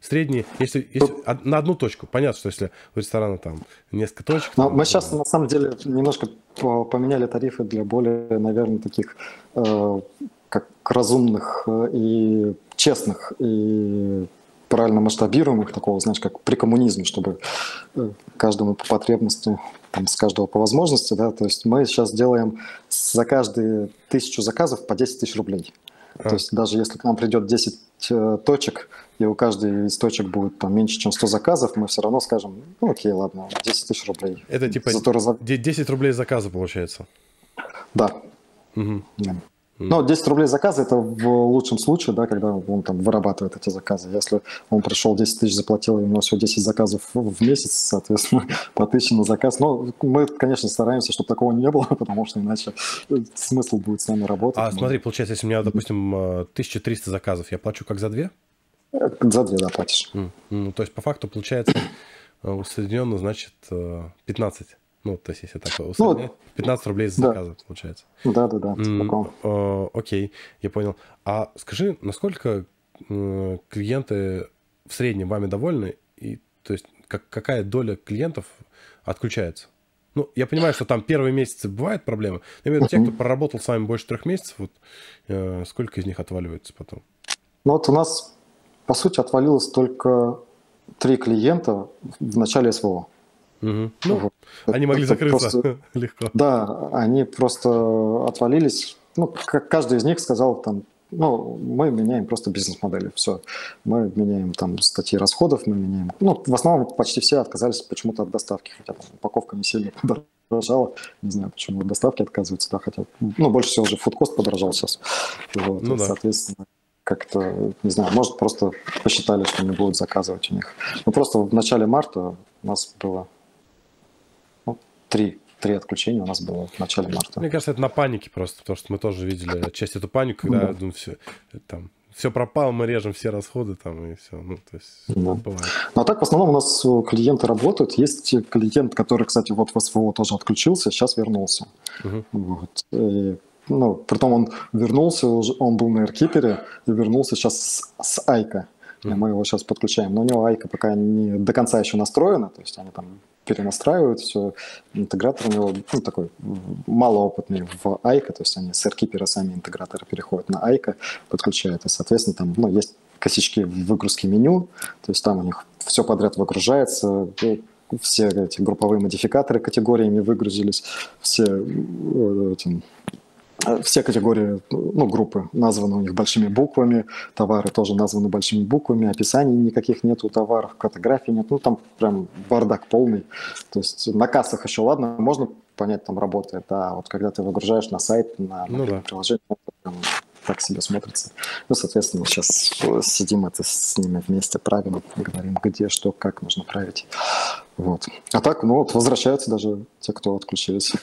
средний, если, если на одну точку, понятно, что если у ресторана там несколько точек... Но мы сейчас, на самом деле, немножко поменяли тарифы для более, наверное, таких э, как разумных э, и честных, и правильно масштабируемых, такого, знаешь, как при коммунизме, чтобы э, каждому по потребности, там, с каждого по возможности, да, то есть мы сейчас делаем за каждые тысячу заказов по 10 тысяч рублей. А. То есть даже если к нам придет 10 э, точек, и у каждой из точек будет там меньше, чем 100 заказов, мы все равно скажем, ну окей, ладно, 10 тысяч рублей. Это типа Зато раз... 10 рублей заказа получается? Да. Угу. да. Ну, 10 рублей заказа – это в лучшем случае, да, когда он там вырабатывает эти заказы. Если он пришел 10 тысяч, заплатил, и у него всего 10 заказов в месяц, соответственно, по 1000 на заказ. Но мы, конечно, стараемся, чтобы такого не было, потому что иначе смысл будет с нами работать. А смотри, получается, если у меня, допустим, 1300 заказов, я плачу как за две? За две, да, платишь. Ну, то есть, по факту, получается, усредненно, значит, 15. Ну, то есть, если так усреднять, ну, 15 рублей за заказ, да. получается. Да, да, да. Mm, э, окей, я понял. А скажи, насколько э, клиенты в среднем вами довольны? И, то есть, как, какая доля клиентов отключается? Ну, я понимаю, что там первые месяцы бывают проблемы. Но именно uh-huh. те, кто проработал с вами больше трех месяцев, вот э, сколько из них отваливается потом? Ну, вот у нас, по сути, отвалилось только три клиента в начале СВО. Угу. Ну, вот. Они могли закрыться просто, легко. Да, они просто отвалились. Ну, каждый из них сказал там, ну, мы меняем просто бизнес-модели, все. Мы меняем там статьи расходов, мы меняем... Ну, в основном почти все отказались почему-то от доставки, хотя там упаковка не сильно подорожала. Не знаю, почему от доставки отказываются, да, хотя... Ну, больше всего уже фудкост подорожал сейчас. Вот, ну, да. Соответственно, как-то, не знаю, может, просто посчитали, что не будут заказывать у них. Ну, просто в начале марта у нас было три три отключения у нас было в начале марта. Мне кажется, это на панике просто, потому что мы тоже видели часть эту панику, когда да. ну, все, там, все пропало, мы режем все расходы там и все. Ну, то есть да. бывает. Ну, а так в основном у нас клиенты работают. Есть клиент, который, кстати, вот в СВО тоже отключился, сейчас вернулся. Угу. Вот. И, ну, притом он вернулся, он был на Airkeeper и вернулся сейчас с, с Айка. Мы его сейчас подключаем. Но у него Айка пока не до конца еще настроена, то есть они там перенастраивают все. Интегратор у него ну, такой малоопытный в Айка, то есть они с AirKeeper сами интеграторы переходят на Айка, подключают, и, соответственно, там ну, есть косячки в выгрузке меню, то есть там у них все подряд выгружается, все эти групповые модификаторы категориями выгрузились, все э, этим, все категории, ну, группы названы у них большими буквами, товары тоже названы большими буквами, описаний никаких нету товаров, фотографий нет, ну, там прям бардак полный. То есть на кассах еще ладно, можно понять, там работает, а вот когда ты выгружаешь на сайт, на ну, да. приложение, прям так себе смотрится. Ну, соответственно, сейчас сидим это с ними вместе, правим, говорим, где, что, как нужно править. Вот. А так, ну вот, возвращаются даже те, кто отключились.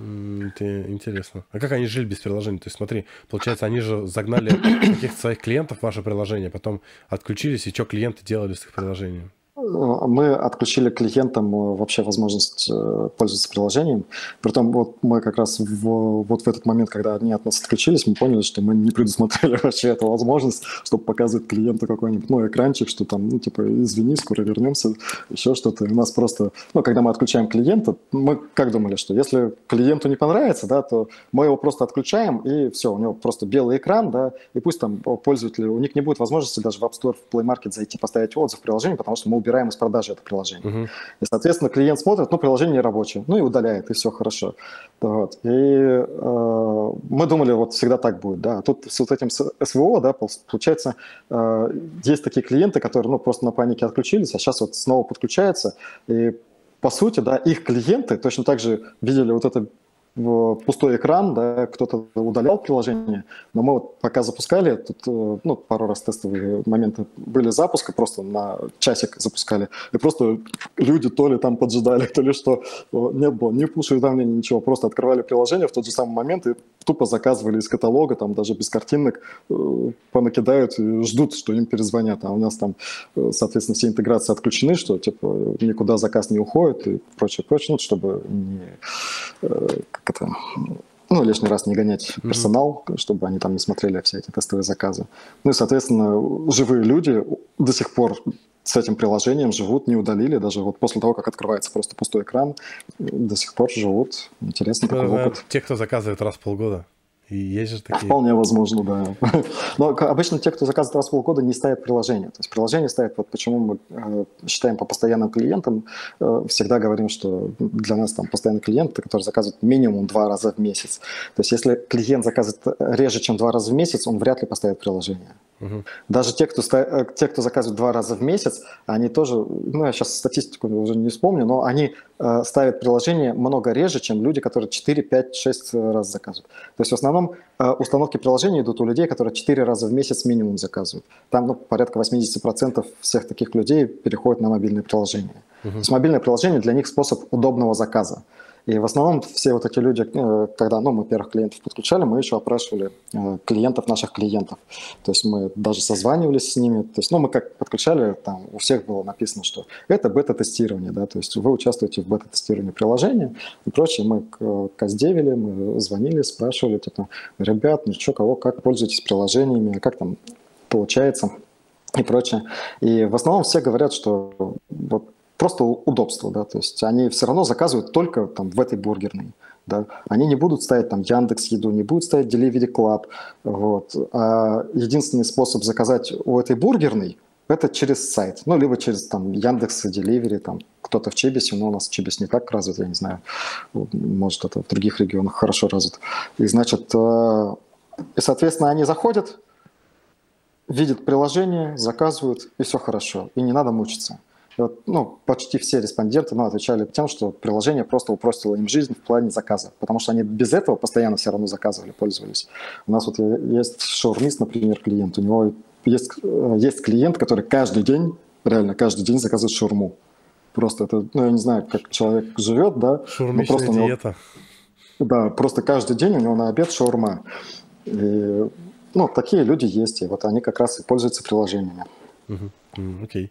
Это интересно. А как они жили без приложения? То есть смотри, получается, они же загнали каких-то своих клиентов в ваше приложение, потом отключились, и что клиенты делали с их приложением? Мы отключили клиентам э, вообще возможность э, пользоваться приложением. Притом вот мы как раз в, вот в этот момент, когда они от нас отключились, мы поняли, что мы не предусмотрели вообще эту возможность, чтобы показывать клиенту какой-нибудь ну, экранчик, что там, ну, типа, извини, скоро вернемся, еще что-то. У нас просто, ну, когда мы отключаем клиента, мы как думали, что если клиенту не понравится, да, то мы его просто отключаем, и все, у него просто белый экран, да, и пусть там пользователи, у них не будет возможности даже в App Store, в Play Market зайти, поставить отзыв в приложение, потому что мы убираем убираем из продажи это приложение. Uh-huh. И, соответственно, клиент смотрит, ну, приложение не рабочее, ну и удаляет, и все хорошо. Вот. И э, мы думали, вот всегда так будет, да. Тут с вот этим СВО, да, получается, э, есть такие клиенты, которые, ну, просто на панике отключились, а сейчас вот снова подключаются, и по сути, да, их клиенты точно так же видели вот это пустой экран, да, кто-то удалял приложение, но мы вот пока запускали, тут э, ну, пару раз тестовые моменты были запуска, просто на часик запускали, и просто люди то ли там поджидали, то ли что, не было ни пуш-уведомлений, ничего, просто открывали приложение в тот же самый момент и тупо заказывали из каталога, там даже без картинок, э, понакидают ждут, что им перезвонят, а у нас там, э, соответственно, все интеграции отключены, что типа никуда заказ не уходит и прочее, прочее, ну, чтобы не как это, ну, лишний раз не гонять персонал, mm-hmm. чтобы они там не смотрели все эти тестовые заказы. Ну и, соответственно, живые люди до сих пор с этим приложением живут, не удалили, даже вот после того, как открывается просто пустой экран, до сих пор живут. Интересный такой опыт. Те, кто заказывает раз в полгода. И есть же такие... Вполне возможно, да. Но обычно те, кто заказывает раз в полгода, не ставят приложение. То есть приложение ставят, вот почему мы э, считаем по постоянным клиентам, э, всегда говорим, что для нас там постоянный клиент, который заказывает минимум два раза в месяц. То есть если клиент заказывает реже, чем два раза в месяц, он вряд ли поставит приложение. Угу. Даже те кто, э, те, кто заказывает два раза в месяц, они тоже, ну, я сейчас статистику уже не вспомню, но они э, ставят приложение много реже, чем люди, которые 4, 5, 6 раз заказывают. То есть в основном э, установки приложений идут у людей, которые 4 раза в месяц минимум заказывают. Там ну, порядка 80% всех таких людей переходят на мобильные приложения. Угу. То есть мобильное приложение для них способ удобного заказа. И в основном все вот эти люди, э, когда ну, мы первых клиентов подключали, мы еще опрашивали э, клиентов наших клиентов. То есть мы даже созванивались с ними. То есть, ну, мы как подключали, там у всех было написано, что это бета-тестирование, да, то есть вы участвуете в бета-тестировании приложения и прочее. Мы каздевили, мы звонили, спрашивали, типа, ребят, ну что, кого, как пользуетесь приложениями, как там получается и прочее. И в основном все говорят, что вот просто удобство, да, то есть они все равно заказывают только там в этой бургерной, да, они не будут ставить там Яндекс Еду, не будут ставить Delivery Club, вот, а единственный способ заказать у этой бургерной это через сайт, ну, либо через там Яндекс Delivery, там кто-то в Чебисе, но у нас Чебис не так развит, я не знаю, может это в других регионах хорошо развит. И значит, э, и соответственно они заходят, видят приложение, заказывают, и все хорошо, и не надо мучиться вот, ну, почти все респонденты ну, отвечали тем, что приложение просто упростило им жизнь в плане заказа, потому что они без этого постоянно все равно заказывали, пользовались. У нас вот есть шаурмист, например, клиент, у него есть, э, есть клиент, который каждый день, реально каждый день заказывает шаурму. Просто это, ну, я не знаю, как человек живет, да. Шаурмичная просто него, диета. Да, просто каждый день у него на обед шаурма. И, ну, такие люди есть, и вот они как раз и пользуются приложениями. Окей. Uh-huh. Okay.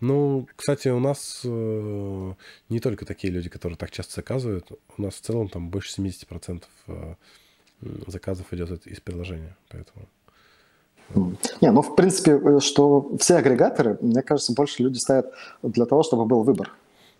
Ну, кстати, у нас э, не только такие люди, которые так часто заказывают. У нас в целом там больше 70% э, заказов идет из приложения. Поэтому... Не, ну, в принципе, э, что все агрегаторы, мне кажется, больше люди ставят для того, чтобы был выбор.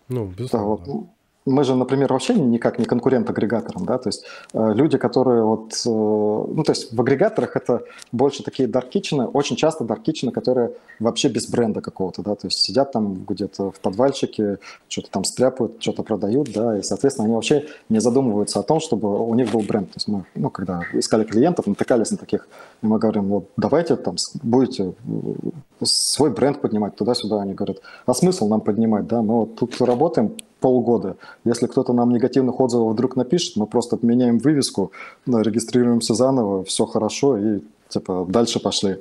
Ну, безусловно. Да, вот, мы же, например, вообще никак не конкурент агрегаторам, да, то есть э, люди, которые вот, э, ну, то есть в агрегаторах это больше такие даркичины, очень часто даркичины, которые вообще без бренда какого-то, да, то есть сидят там где-то в подвальчике, что-то там стряпают, что-то продают, да, и, соответственно, они вообще не задумываются о том, чтобы у них был бренд. То есть мы, ну, когда искали клиентов, натыкались на таких, и мы говорим, вот давайте там будете свой бренд поднимать туда-сюда, они говорят, а смысл нам поднимать, да, мы вот тут работаем полгода. Если кто-то нам негативных отзывов вдруг напишет, мы просто меняем вывеску, регистрируемся заново, все хорошо и типа дальше пошли.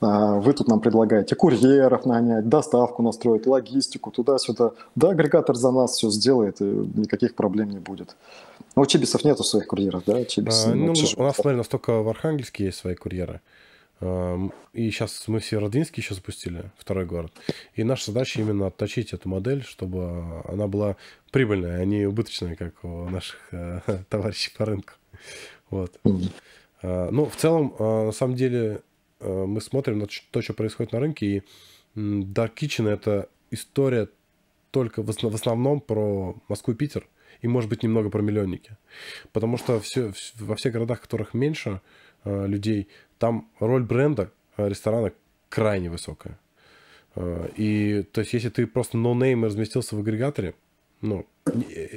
А вы тут нам предлагаете курьеров нанять, доставку настроить, логистику, туда-сюда. Да, агрегатор за нас все сделает, и никаких проблем не будет. Но у Чибисов нету своих курьеров, да? Чибис, а, ну, у нас, смотри, настолько в Архангельске есть свои курьеры. И сейчас мы Северодвинск еще запустили, второй город. И наша задача именно отточить эту модель, чтобы она была прибыльная, а не убыточная, как у наших э, товарищей по рынку. Вот. Mm-hmm. Ну, в целом, а, на самом деле, э, мы смотрим на то, что происходит на рынке, и Dark Kitchen — это история только в основном про Москву и Питер, и, может быть, немного про миллионники. Потому что все, во всех городах, которых меньше э, людей, там роль бренда э, ресторана крайне высокая. Э, и то есть, если ты просто no-name разместился в агрегаторе, ну,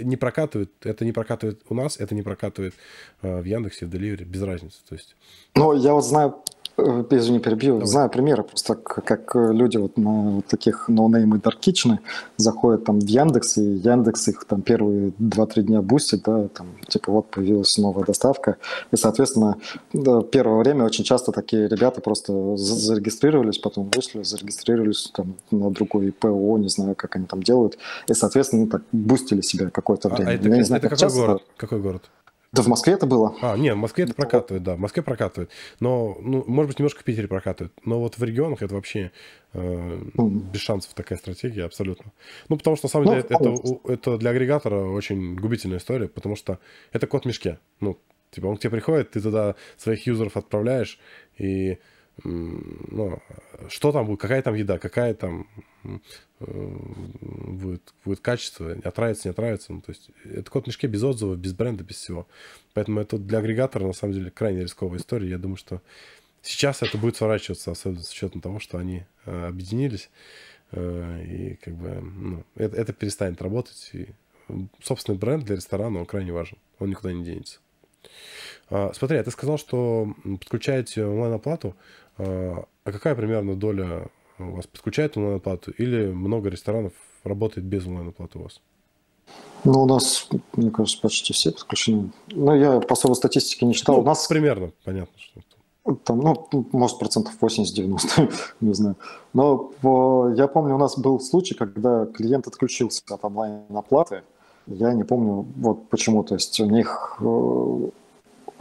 не, прокатывает, это не прокатывает у нас, это не прокатывает э, в Яндексе, в Delivery, без разницы. То есть... Ну, я вот знаю Э, извини, перебью. Давай. Знаю примеры, просто как, как люди вот на таких no-name и dark kitchen заходят там в Яндекс, и Яндекс их там первые 2-3 дня бустит, да, там типа вот появилась новая доставка, и, соответственно, первое время очень часто такие ребята просто зарегистрировались, потом вышли, зарегистрировались там на другой ПО, не знаю, как они там делают, и, соответственно, ну, так бустили себя какое-то а, время. А, это, Я не знаю, это какой часто... город? Какой город? Да в Москве это было. А, нет, в Москве это прокатывает, да, в Москве прокатывает. Но, ну, может быть, немножко в Питере прокатывает. Но вот в регионах это вообще э, без шансов такая стратегия, абсолютно. Ну, потому что, на самом ну, деле, это, это для агрегатора очень губительная история, потому что это код в мешке. Ну, типа, он к тебе приходит, ты туда своих юзеров отправляешь, и ну, что там будет, какая там еда, какая там э, будет, будет качество, отравится, не отравится. Ну, то есть это код в мешке без отзывов, без бренда, без всего. Поэтому это для агрегатора, на самом деле, крайне рисковая история. Я думаю, что сейчас это будет сворачиваться, особенно с учетом того, что они э, объединились. Э, и как бы ну, это, это перестанет работать. И собственный бренд для ресторана, он крайне важен. Он никуда не денется. А, смотри, а ты сказал, что подключаете онлайн-оплату. А, а какая примерно доля у вас подключает онлайн-оплату или много ресторанов работает без онлайн-оплаты у вас? Ну, у нас, мне кажется, почти все подключены. Ну, я по особой статистике не читал. Ну, у нас примерно, понятно, что там, ну, может, процентов 80-90, не знаю. Но я помню, у нас был случай, когда клиент отключился от онлайн-оплаты. Я не помню, вот почему. То есть у них э,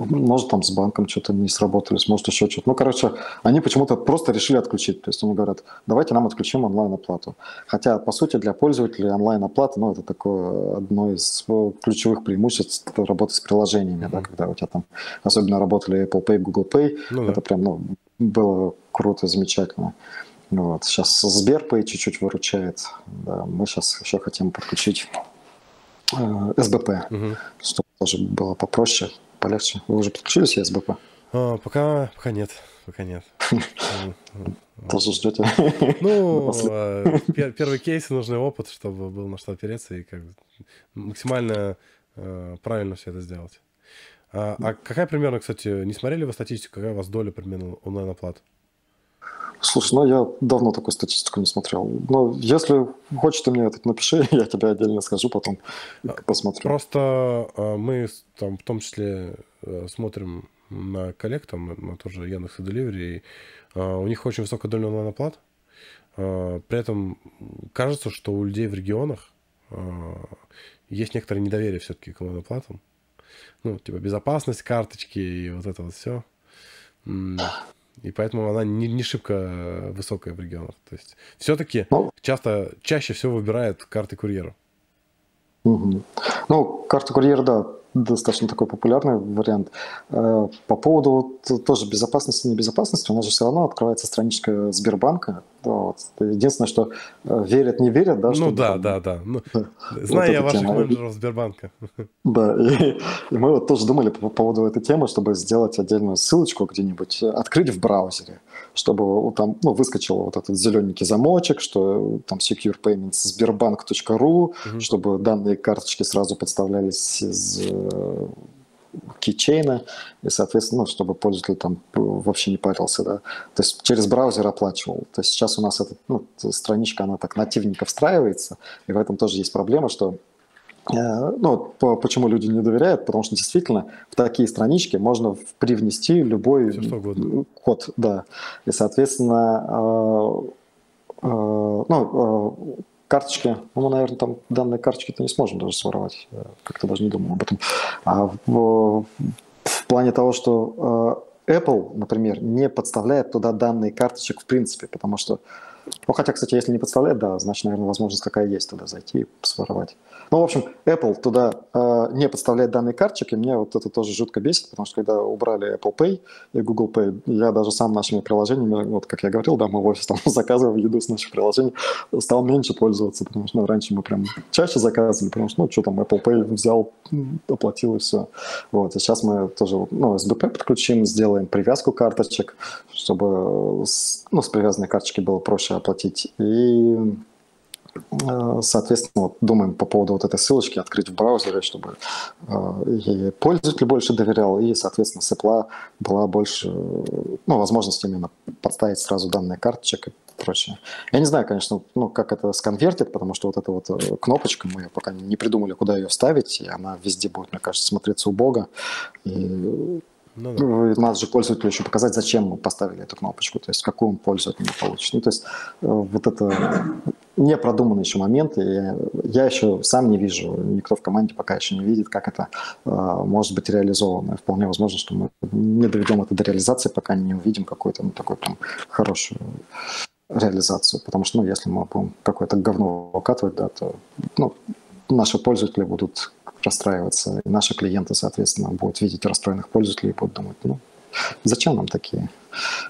может, там с банком что-то не сработались, может, еще что-то. Ну, короче, они почему-то просто решили отключить. То есть они говорят, давайте нам отключим онлайн-оплату. Хотя, по сути, для пользователей онлайн-оплата, ну, это такое одно из ключевых преимуществ работы с приложениями, mm-hmm. да, когда у тебя там особенно работали Apple Pay, Google Pay, ну, это да. прям, ну, было круто, замечательно. Вот. Сейчас Сберпay чуть-чуть выручает. Да, мы сейчас еще хотим подключить э, СБП, угу. чтобы тоже было попроще полегче. Вы уже подключились к СБП? А, пока, пока нет. Пока нет. Тоже ждете? Ну, а, первый кейс и нужный опыт, чтобы был на что опереться и как максимально а, правильно все это сделать. А, а какая примерно, кстати, не смотрели вы статистику, какая у вас доля примерно онлайн-оплат? Слушай, ну я давно такую статистику не смотрел. Но если хочешь, ты мне это напиши, я тебе отдельно скажу потом, посмотрю. Просто мы там в том числе э, смотрим на коллег, там, на тоже Яндекс и Delivery, и у них очень высокая доля онлайн-оплат. При этом кажется, что у людей в регионах есть некоторое недоверие все-таки к онлайн-оплатам. Ну, типа безопасность карточки и вот это вот все. И поэтому она не, не шибко высокая в регионах. То есть все-таки ну, часто, чаще всего выбирают карты курьера. Угу. Ну, карта курьера, да, достаточно такой популярный вариант. Э, по поводу тоже безопасности и небезопасности, у нас же все равно открывается страничка Сбербанка. Вот. Единственное, что э, верят, не верят, да? Ну да, да, да. Ну, знаю вот я ваших тема. менеджеров Сбербанка. Да, и, и мы вот тоже думали по поводу этой темы, чтобы сделать отдельную ссылочку где-нибудь, открыть в браузере, чтобы там ну, выскочил вот этот зелененький замочек, что там secure payments сбербанк.ру, угу. чтобы данные карточки сразу подставлялись из э, кейчейна, и, соответственно, ну, чтобы пользователь там вообще не парился, да. То есть через браузер оплачивал. То есть сейчас у нас эта ну, страничка, она так нативненько встраивается, и в этом тоже есть проблема, что э, ну, почему люди не доверяют, потому что действительно в такие странички можно привнести любой код, да, и соответственно, э, э, ну, карточки, ну, мы, наверное, там данные карточки-то не сможем даже своровать, как-то даже не думал об этом. А в, в плане того, что э, Apple, например, не подставляет туда данные карточек в принципе, потому что, ну, хотя, кстати, если не подставляет, да, значит, наверное, возможность какая есть туда зайти и своровать. Ну, в общем, Apple туда э, не подставляет данные карточек, и мне вот это тоже жутко бесит, потому что когда убрали Apple Pay и Google Pay, я даже сам нашими приложениями, вот как я говорил, да, мы в офис там заказываем еду с наших приложений, стал меньше пользоваться, потому что ну, раньше мы прям чаще заказывали, потому что, ну, что там, Apple Pay взял, оплатил и все. Вот, и сейчас мы тоже, ну, SBP подключим, сделаем привязку карточек, чтобы, ну, с привязанной карточки было проще оплатить. И Э, соответственно, вот думаем по поводу вот этой ссылочки открыть в браузере, чтобы э, и пользователь больше доверял, и, соответственно, с Apple была больше ну, возможность именно подставить сразу данные карточек и прочее. Я не знаю, конечно, ну, как это сконвертит, потому что вот эта вот э, кнопочка, мы пока не придумали, куда ее ставить, и она везде будет, мне кажется, смотреться убого. И ну, да. Ну, надо же пользователю еще показать, зачем мы поставили эту кнопочку, то есть какую он пользу от нее получит. Ну, то есть э, вот это не продуманный еще момент, и я, я еще сам не вижу, никто в команде пока еще не видит, как это э, может быть реализовано. Вполне возможно, что мы не доведем это до реализации, пока не увидим какую-то ну, такую прям хорошую реализацию. Потому что, ну, если мы будем какое-то говно выкатывать, да, то ну, наши пользователи будут расстраиваться, и наши клиенты, соответственно, будут видеть расстроенных пользователей и будут думать, ну, зачем нам такие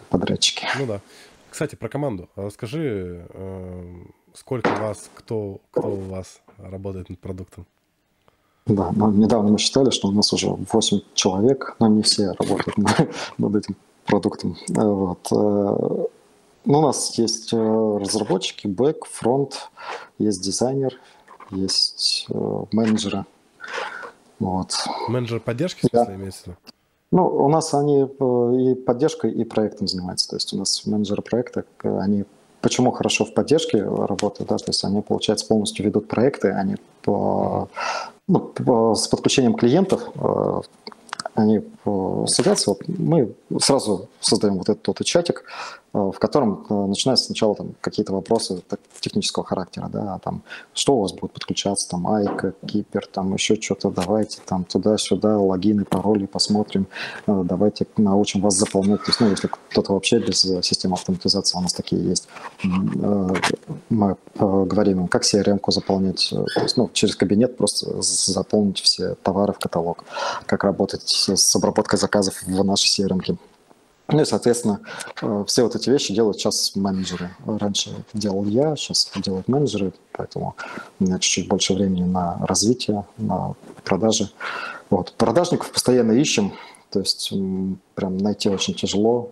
подрядчики? Ну да. Кстати, про команду. Расскажи, э, сколько вас, кто, кто у вас работает над продуктом? Да, ну, недавно мы считали, что у нас уже 8 человек, но не все работают над этим продуктом. Вот. Э, ну, у нас есть э, разработчики, бэк, фронт, есть дизайнер, есть менеджеры. Вот. Менеджер поддержки, да. имеется? Ну, у нас они э, и поддержкой, и проектом занимаются. То есть у нас менеджеры проекта, они почему хорошо в поддержке работают, да, то есть они, получается, полностью ведут проекты, они по, ну, по, с подключением клиентов э, они э, садятся, вот мы сразу создаем вот этот вот чатик, э, в котором э, начинаются сначала там какие-то вопросы технического характера, да, там, что у вас будет подключаться, там, Айка, Кипер, там, еще что-то, давайте там туда-сюда, логины, пароли посмотрим, давайте научим вас заполнять, то есть, ну, если кто-то вообще без системы автоматизации, у нас такие есть, мы говорим им, как CRM-ку заполнять, то есть, ну, через кабинет просто заполнить все товары в каталог, как работать с обработкой заказов в нашей CRM. Ну и, соответственно, э, все вот эти вещи делают сейчас менеджеры. Раньше делал я, сейчас делают менеджеры, поэтому у меня чуть-чуть больше времени на развитие, на продажи. Вот. Продажников постоянно ищем, то есть прям найти очень тяжело.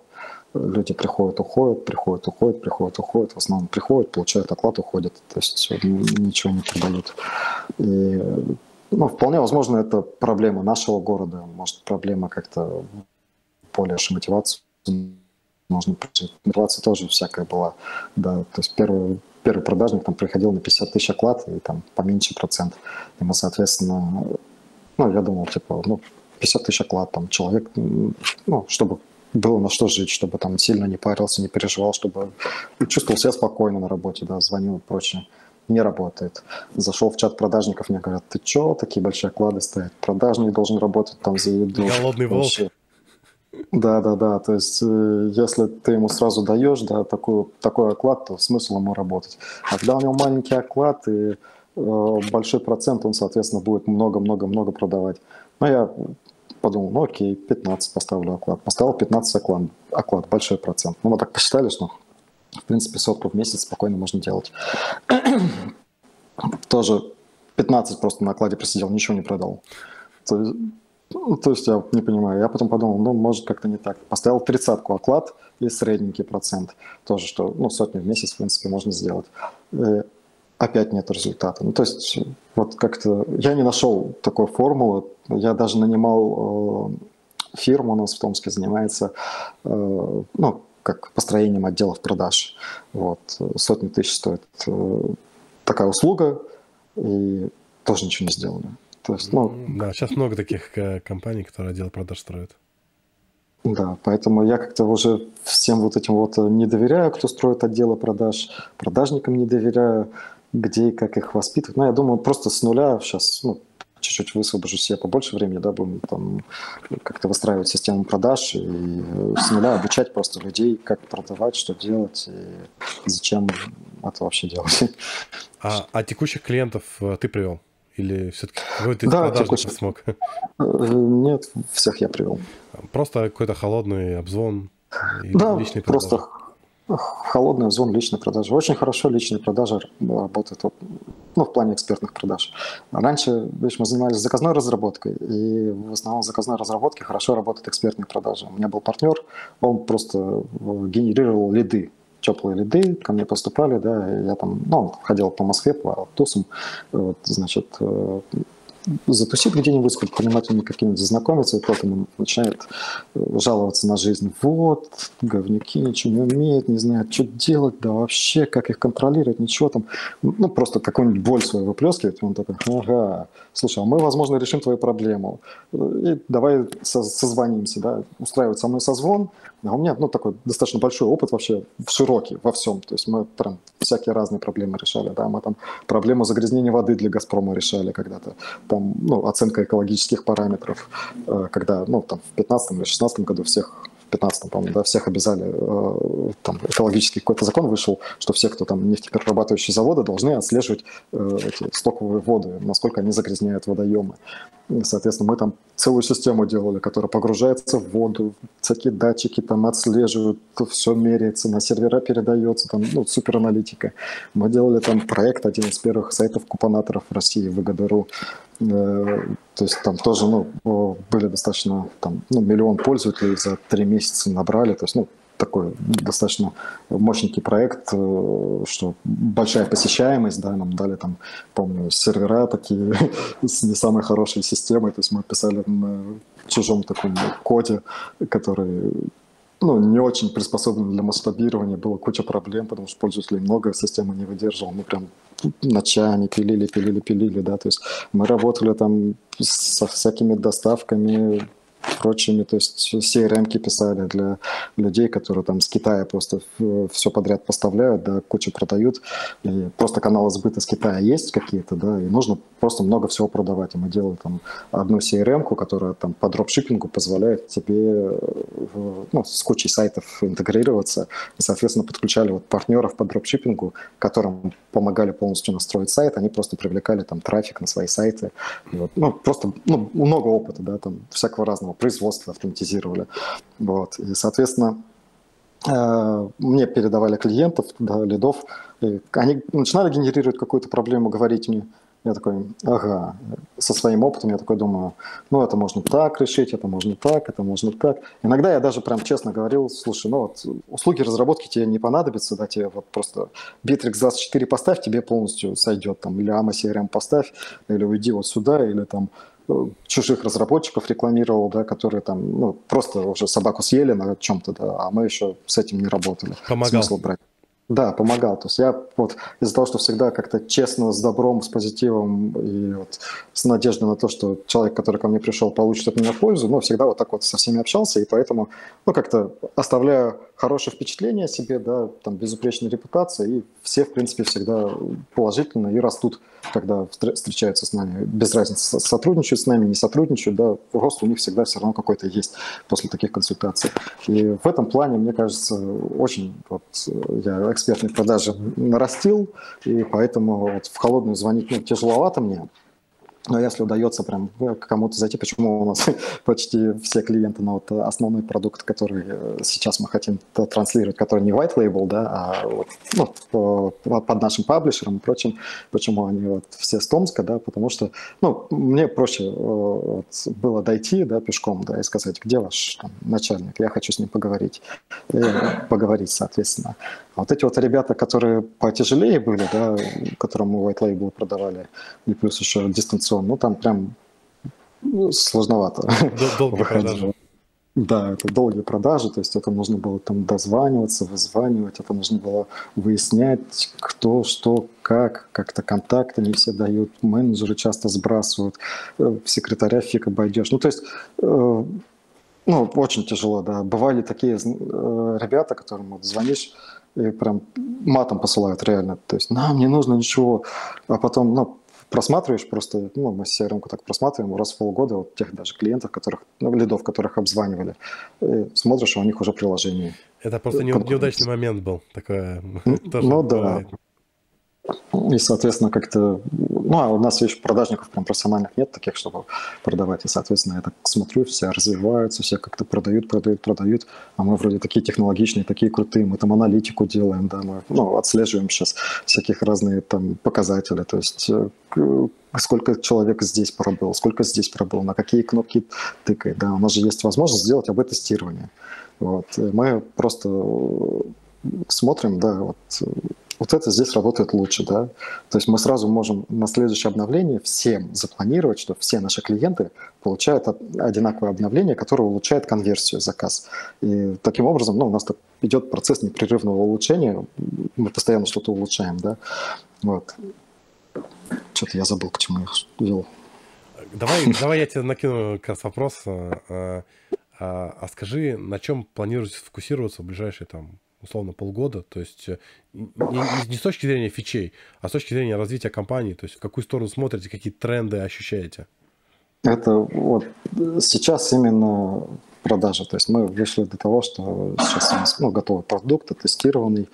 Люди приходят, уходят, приходят, уходят, приходят, уходят. В основном приходят, получают оклад, уходят. То есть ничего не продают. И ну, вполне возможно, это проблема нашего города, может, проблема как-то более мотивации можно. Мотивация тоже всякая была, да, то есть первый, первый продажник там приходил на 50 тысяч оклад и там поменьше процент. Ему, соответственно, ну, я думал, типа, ну, 50 тысяч оклад, там, человек, ну, чтобы было на что жить, чтобы там сильно не парился, не переживал, чтобы чувствовал себя спокойно на работе, да, звонил и прочее не работает. Зашел в чат продажников, мне говорят, ты чё, такие большие оклады стоят? Продажник должен работать там за еду. Голодный волк. Да, да, да. То есть, э, если ты ему сразу даешь, да, такой, такой оклад, то смысл ему работать. А когда у него маленький оклад и э, большой процент, он, соответственно, будет много-много-много продавать. Но я подумал, ну окей, 15 поставлю оклад. Поставил 15 оклад, оклад большой процент. Ну, мы так посчитали, что в принципе, сотку в месяц спокойно можно делать. Тоже 15 просто на окладе просидел, ничего не продал. То есть, ну, то есть я не понимаю. Я потом подумал, ну, может, как-то не так. Поставил тридцатку оклад и средненький процент. Тоже, что, ну, сотню в месяц, в принципе, можно сделать. И опять нет результата. Ну, то есть, вот как-то я не нашел такой формулы. Я даже нанимал э, фирму, у нас в Томске занимается, э, ну, как построением отделов продаж. Вот. Сотни тысяч стоит э, такая услуга, и тоже ничего не сделали. То есть, ну, да, сейчас много таких э, компаний, которые отдел продаж строят. Да, поэтому я как-то уже всем вот этим вот не доверяю, кто строит отделы продаж, продажникам не доверяю, где и как их воспитывать. Но ну, я думаю, просто с нуля сейчас ну, чуть-чуть высвобожу себе побольше времени, да, будем там как-то выстраивать систему продаж и с нуля обучать просто людей, как продавать, что делать и зачем это вообще делать. А, а текущих клиентов э, ты привел? Или все-таки какой-то да, текущих... смог? Э, нет, всех я привел. Просто какой-то холодный обзвон? Да, просто холодный зон личной продажи. Очень хорошо личные продажи работают ну, в плане экспертных продаж. Раньше видишь, мы занимались заказной разработкой, и в основном в заказной разработке хорошо работают экспертные продажи. У меня был партнер, он просто э, генерировал лиды, теплые лиды ко мне поступали, да, я там, ну, ходил по Москве, по тусам, вот, значит, э, затусит где-нибудь с предпринимателями какими-нибудь знакомиться, и потом он начинает э, жаловаться на жизнь. Вот, говнюки ничего не умеют, не знают, что делать, да вообще, как их контролировать, ничего там. Ну, просто какую-нибудь боль свою выплескивает, и он такой, ага, слушай, а мы, возможно, решим твою проблему. И давай созвонимся, да, устраивать со мной созвон. А у меня, ну, такой достаточно большой опыт вообще, широкий во всем. То есть мы прям всякие разные проблемы решали, да, мы там проблему загрязнения воды для «Газпрома» решали когда-то там, ну, оценка экологических параметров, э, когда, ну, там, в 15 или 16 году всех 15 по-моему, да, всех обязали, э, там, экологический какой-то закон вышел, что все, кто там нефтеперерабатывающие заводы, должны отслеживать э, эти стоковые воды, насколько они загрязняют водоемы. И, соответственно, мы там целую систему делали, которая погружается в воду, всякие датчики там отслеживают, все меряется, на сервера передается, там, ну, супераналитика. Мы делали там проект, один из первых сайтов купонаторов в России, выгода.ру, Э, то есть там тоже ну, были достаточно, там, ну, миллион пользователей за три месяца набрали. То есть, ну, такой достаточно мощненький проект, э, что большая посещаемость, да, нам дали там, помню, сервера такие с не самой хорошей системой, то есть мы писали на чужом таком коде, который ну, не очень приспособлен для масштабирования, было куча проблем, потому что пользователей много, система не выдерживала, мы прям ночами пилили, пилили, пилили, да, то есть мы работали там со всякими доставками, прочими, то есть CRM писали для людей, которые там с Китая просто все подряд поставляют, да, кучу продают, и просто каналы сбыта с Китая есть какие-то, да, и нужно просто много всего продавать. И мы делали там одну CRM, которая там по дропшиппингу позволяет тебе ну, с кучей сайтов интегрироваться, и, соответственно, подключали вот партнеров по дропшиппингу, которым помогали полностью настроить сайт, они просто привлекали там трафик на свои сайты. Вот, ну, просто ну, много опыта, да, там всякого разного производства автоматизировали. Вот. И, соответственно, э, мне передавали клиентов, да, лидов, и они начинали генерировать какую-то проблему, говорить мне, я такой, ага, со своим опытом я такой думаю, ну это можно так решить, это можно так, это можно так. Иногда я даже прям честно говорил, слушай, ну вот услуги разработки тебе не понадобятся, да, тебе вот просто Bittrex 24 поставь, тебе полностью сойдет, там, или AMA CRM поставь, или уйди вот сюда, или там чужих разработчиков рекламировал, да, которые там, ну, просто уже собаку съели на чем-то, да, а мы еще с этим не работали. Помогал. Смысл брать. Да, помогал. То есть я вот из-за того, что всегда как-то честно, с добром, с позитивом и вот с надеждой на то, что человек, который ко мне пришел, получит от меня пользу, но всегда вот так вот со всеми общался, и поэтому, ну, как-то оставляю хорошее впечатление о себе, да, там безупречная репутация, и все, в принципе, всегда положительно и растут, когда встречаются с нами. Без разницы, сотрудничают с нами, не сотрудничают, да, рост у них всегда все равно какой-то есть после таких консультаций. И в этом плане, мне кажется, очень вот я экспертной продажи нарастил, и поэтому вот в холодную звонить ну, тяжеловато мне. Но если удается прям ну, кому-то зайти, почему у нас почти все клиенты на вот основной продукт, который э, сейчас мы хотим транслировать, который не white label, да, а вот, ну, под нашим паблишером и прочим, почему они вот все с Томска, да, потому что, ну, мне проще э, вот, было дойти, да, пешком, да, и сказать, где ваш там, начальник, я хочу с ним поговорить, и поговорить, соответственно. А вот эти вот ребята, которые потяжелее были, да, которым мы white label продавали, и плюс еще дистанционно ну там прям ну, сложновато. Долгие продажи. Да, это долгие продажи, то есть это нужно было там дозваниваться, вызванивать, это нужно было выяснять, кто, что, как, как-то контакты не все дают, менеджеры часто сбрасывают, э, секретаря фиг обойдешь. Ну, то есть, э, ну, очень тяжело, да. Бывали такие э, ребята, которым вот звонишь, и прям матом посылают реально. То есть, нам не нужно ничего. А потом, ну, просматриваешь просто, ну, мы CRM так просматриваем раз в полгода вот тех даже клиентов, которых, ну, лидов, которых обзванивали, и смотришь, а у них уже приложение. Это просто не, неудачный момент был, такое тоже Ну да. И, соответственно, как-то... Ну, а у нас еще продажников прям профессиональных нет таких, чтобы продавать. И, соответственно, я так смотрю, все развиваются, все как-то продают, продают, продают. А мы вроде такие технологичные, такие крутые. Мы там аналитику делаем, да, мы ну, отслеживаем сейчас всяких разные там показатели. То есть э, сколько человек здесь пробыл, сколько здесь пробыл, на какие кнопки тыкает. Да, у нас же есть возможность сделать АБ-тестирование. Вот. И мы просто смотрим, да, вот вот это здесь работает лучше, да. То есть мы сразу можем на следующее обновление всем запланировать, что все наши клиенты получают одинаковое обновление, которое улучшает конверсию заказ. И таким образом, ну, у нас идет процесс непрерывного улучшения, мы постоянно что-то улучшаем, да. Вот. Что-то я забыл, к чему я вел. Давай, давай я тебе накину как раз вопрос. А, а, а скажи, на чем планируете сфокусироваться в ближайшие там условно полгода, то есть э, не, не с точки зрения фичей, а с точки зрения развития компании, то есть в какую сторону смотрите, какие тренды ощущаете? Это вот сейчас именно продажи. То есть мы вышли до того, что сейчас у нас ну, готовый продукт, тестированный,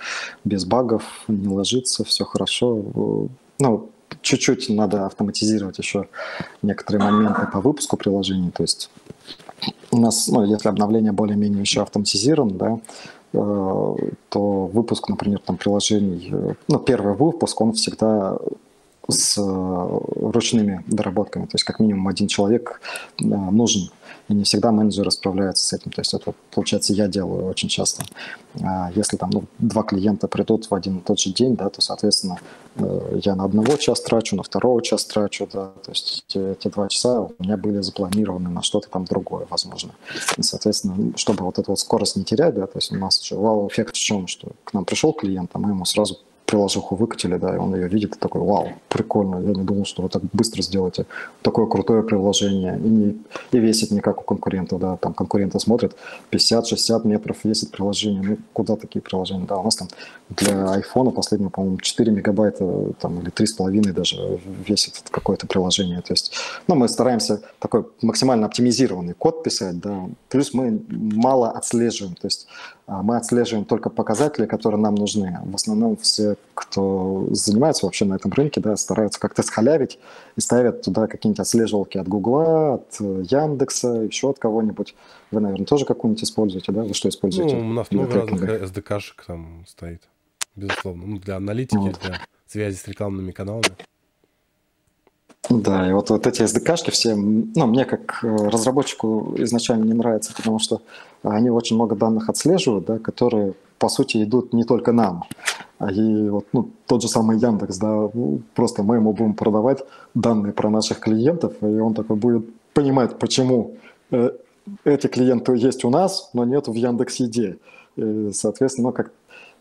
без багов, не ложится, все хорошо. Ну, чуть-чуть надо автоматизировать еще некоторые моменты по выпуску приложений. То есть у нас, ну, если обновление более-менее еще автоматизировано, да, то выпуск, например, там приложений, э, ну, первый выпуск, он всегда с э, ручными доработками. То есть как минимум один человек э, нужен. И не всегда менеджеры справляются с этим. То есть это, получается, я делаю очень часто. А если там ну, два клиента придут в один и тот же день, да, то, соответственно, э, я на одного час трачу, на второго час трачу, да, то есть эти, два часа у меня были запланированы на что-то там другое, возможно. И, соответственно, чтобы вот эту вот скорость не терять, да, то есть у нас же вау-эффект в чем, что к нам пришел клиент, а мы ему сразу приложуху выкатили, да, и он ее видит и такой, вау, прикольно, я не думал, что вы так быстро сделаете такое крутое приложение, и, не, и весит не как у конкурентов, да, там конкуренты смотрят, 50-60 метров весит приложение, ну, куда такие приложения, да, у нас там для айфона последнего, по-моему, 4 мегабайта, там, или 3,5 даже весит какое-то приложение, то есть, ну, мы стараемся такой максимально оптимизированный код писать, да, плюс мы мало отслеживаем, то есть мы отслеживаем только показатели, которые нам нужны. В основном все, кто занимается вообще на этом рынке, да, стараются как-то схалявить и ставят туда какие-нибудь отслеживалки от Гугла, от Яндекса, еще от кого-нибудь. Вы, наверное, тоже какую-нибудь используете, да? Вы что используете? Ну, у нас много разных SDK-шек там стоит, безусловно. Ну, для аналитики, вот. для связи с рекламными каналами. Да, и вот, вот эти SDK-шки все, ну, мне как э, разработчику изначально не нравятся, потому что они очень много данных отслеживают, да, которые, по сути, идут не только нам. А и вот ну, тот же самый Яндекс, да, просто мы ему будем продавать данные про наших клиентов, и он такой будет понимать, почему э, эти клиенты есть у нас, но нет в Яндекс.Еде. И, соответственно, ну, как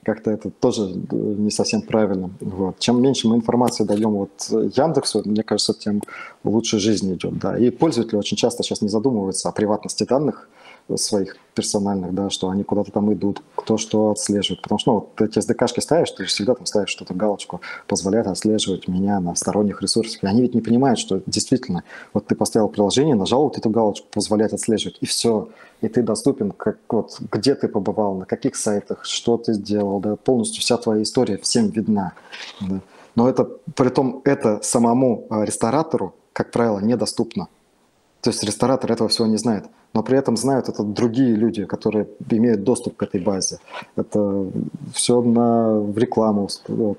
как-то это тоже э, не совсем правильно. Вот. Чем меньше мы информации даем вот Яндексу, мне кажется, тем лучше жизнь идет. Да. И пользователи очень часто сейчас не задумываются о приватности данных, своих персональных, да, что они куда-то там идут, кто что отслеживает. Потому что, ну, вот эти SDK-шки ставишь, ты всегда там ставишь что-то, галочку, позволяет отслеживать меня на сторонних ресурсах. И они ведь не понимают, что действительно, вот ты поставил приложение, нажал вот эту галочку, позволяет отслеживать, и все. И ты доступен, как, вот, где ты побывал, на каких сайтах, что ты сделал, да, полностью вся твоя история всем видна. Да. Но это, при том, это самому а, ресторатору, как правило, недоступно. То есть ресторатор этого всего не знает но при этом знают это другие люди, которые имеют доступ к этой базе. Это все на, в рекламу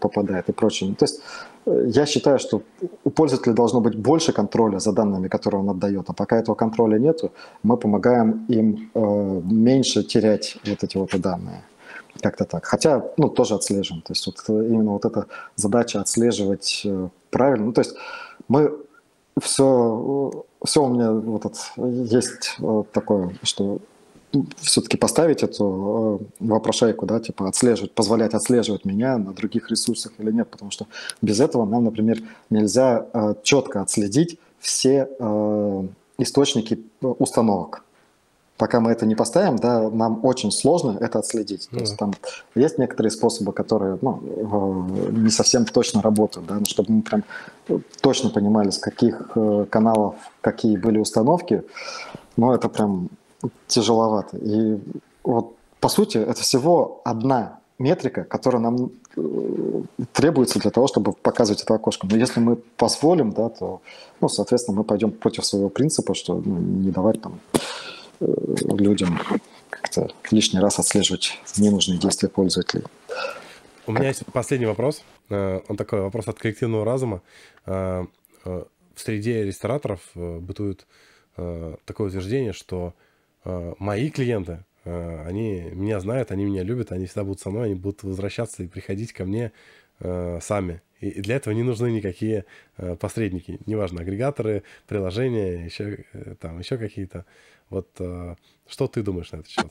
попадает и прочее. То есть э, я считаю, что у пользователя должно быть больше контроля за данными, которые он отдает. А пока этого контроля нету, мы помогаем им э, меньше терять вот эти вот данные. Как-то так. Хотя, ну, тоже отслеживаем. То есть вот именно вот эта задача отслеживать э, правильно. Ну, то есть мы все, все у меня вот это, есть такое, что все-таки поставить эту э, вопрошайку, да, типа отслеживать, позволять отслеживать меня на других ресурсах или нет, потому что без этого нам, например, нельзя э, четко отследить все э, источники установок пока мы это не поставим, да, нам очень сложно это отследить. То есть там есть некоторые способы, которые ну, не совсем точно работают, да, но чтобы мы прям точно понимали, с каких э, каналов какие были установки, ну, это прям тяжеловато. И вот, по сути, это всего одна метрика, которая нам э, требуется для того, чтобы показывать это окошко. Но если мы позволим, да, то, ну, соответственно, мы пойдем против своего принципа, что ну, не давать там Э, людям как-то лишний раз отслеживать ненужные действия пользователей. У меня есть последний вопрос. Э, он такой вопрос от коллективного разума. Э, в среде рестораторов бытует такое утверждение, что мои клиенты, они меня знают, они меня любят, они всегда будут со мной, они будут возвращаться и приходить ко мне сами. И для этого не нужны никакие посредники, неважно, агрегаторы, приложения, еще, там, еще какие-то. Вот э, что ты думаешь на этот счет?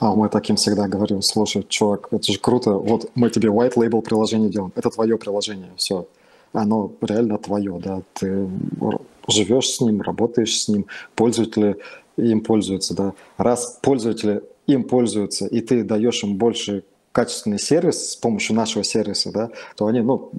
А мы таким всегда говорим, слушай, чувак, это же круто, вот мы тебе white label приложение делаем, это твое приложение, все, оно реально твое, да, ты живешь с ним, работаешь с ним, пользователи им пользуются, да. Раз пользователи им пользуются, и ты даешь им больше качественный сервис с помощью нашего сервиса, да, то они, ну,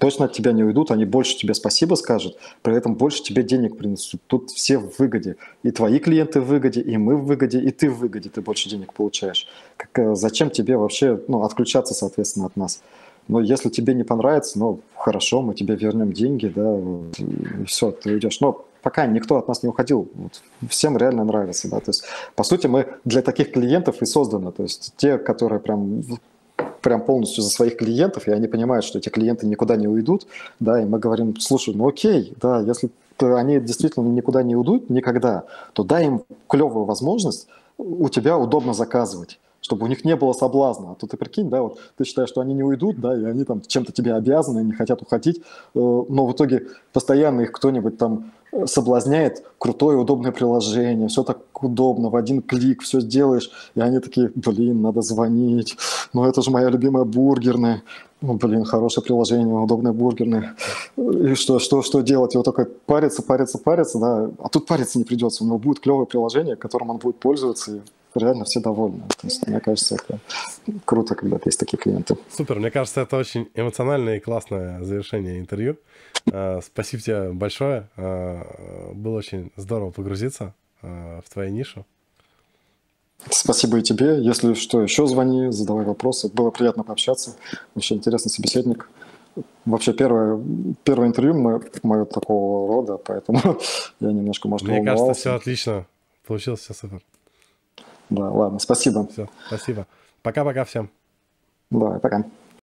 точно от тебя не уйдут, они больше тебе спасибо скажут, при этом больше тебе денег принесут. Тут все в выгоде. И твои клиенты в выгоде, и мы в выгоде, и ты в выгоде, ты больше денег получаешь. Как, э, зачем тебе вообще ну, отключаться, соответственно, от нас? Но если тебе не понравится, ну, хорошо, мы тебе вернем деньги, да, и все, ты уйдешь. Но пока никто от нас не уходил, вот, всем реально нравится, да, то есть, по сути, мы для таких клиентов и созданы, то есть, те, которые прям прям полностью за своих клиентов, и они понимают, что эти клиенты никуда не уйдут, да, и мы говорим, слушай, ну окей, да, если они действительно никуда не уйдут никогда, то дай им клевую возможность у тебя удобно заказывать чтобы у них не было соблазна. А то ты прикинь, да, вот ты считаешь, что они не уйдут, да, и они там чем-то тебе обязаны, не хотят уходить, э, но в итоге постоянно их кто-нибудь там соблазняет крутое, удобное приложение, все так удобно, в один клик все сделаешь, и они такие, блин, надо звонить, ну это же моя любимая бургерная, ну, блин, хорошее приложение, удобное бургерное, и что, что, что делать? И вот такой париться, париться, париться, да, а тут париться не придется, у него будет клевое приложение, которым он будет пользоваться, и реально все довольны. То есть, мне кажется, это круто, когда есть такие клиенты. Супер, мне кажется, это очень эмоциональное и классное завершение интервью. А, спасибо тебе большое. А, было очень здорово погрузиться а, в твою нишу. Спасибо и тебе. Если что, еще звони, задавай вопросы. Было приятно пообщаться. Вообще интересный собеседник. Вообще первое, первое интервью мое, мое такого рода, поэтому я немножко, может, Мне кажется, все отлично. Получилось все супер. Да, ладно, спасибо. Все, спасибо. Пока-пока всем. Давай, пока.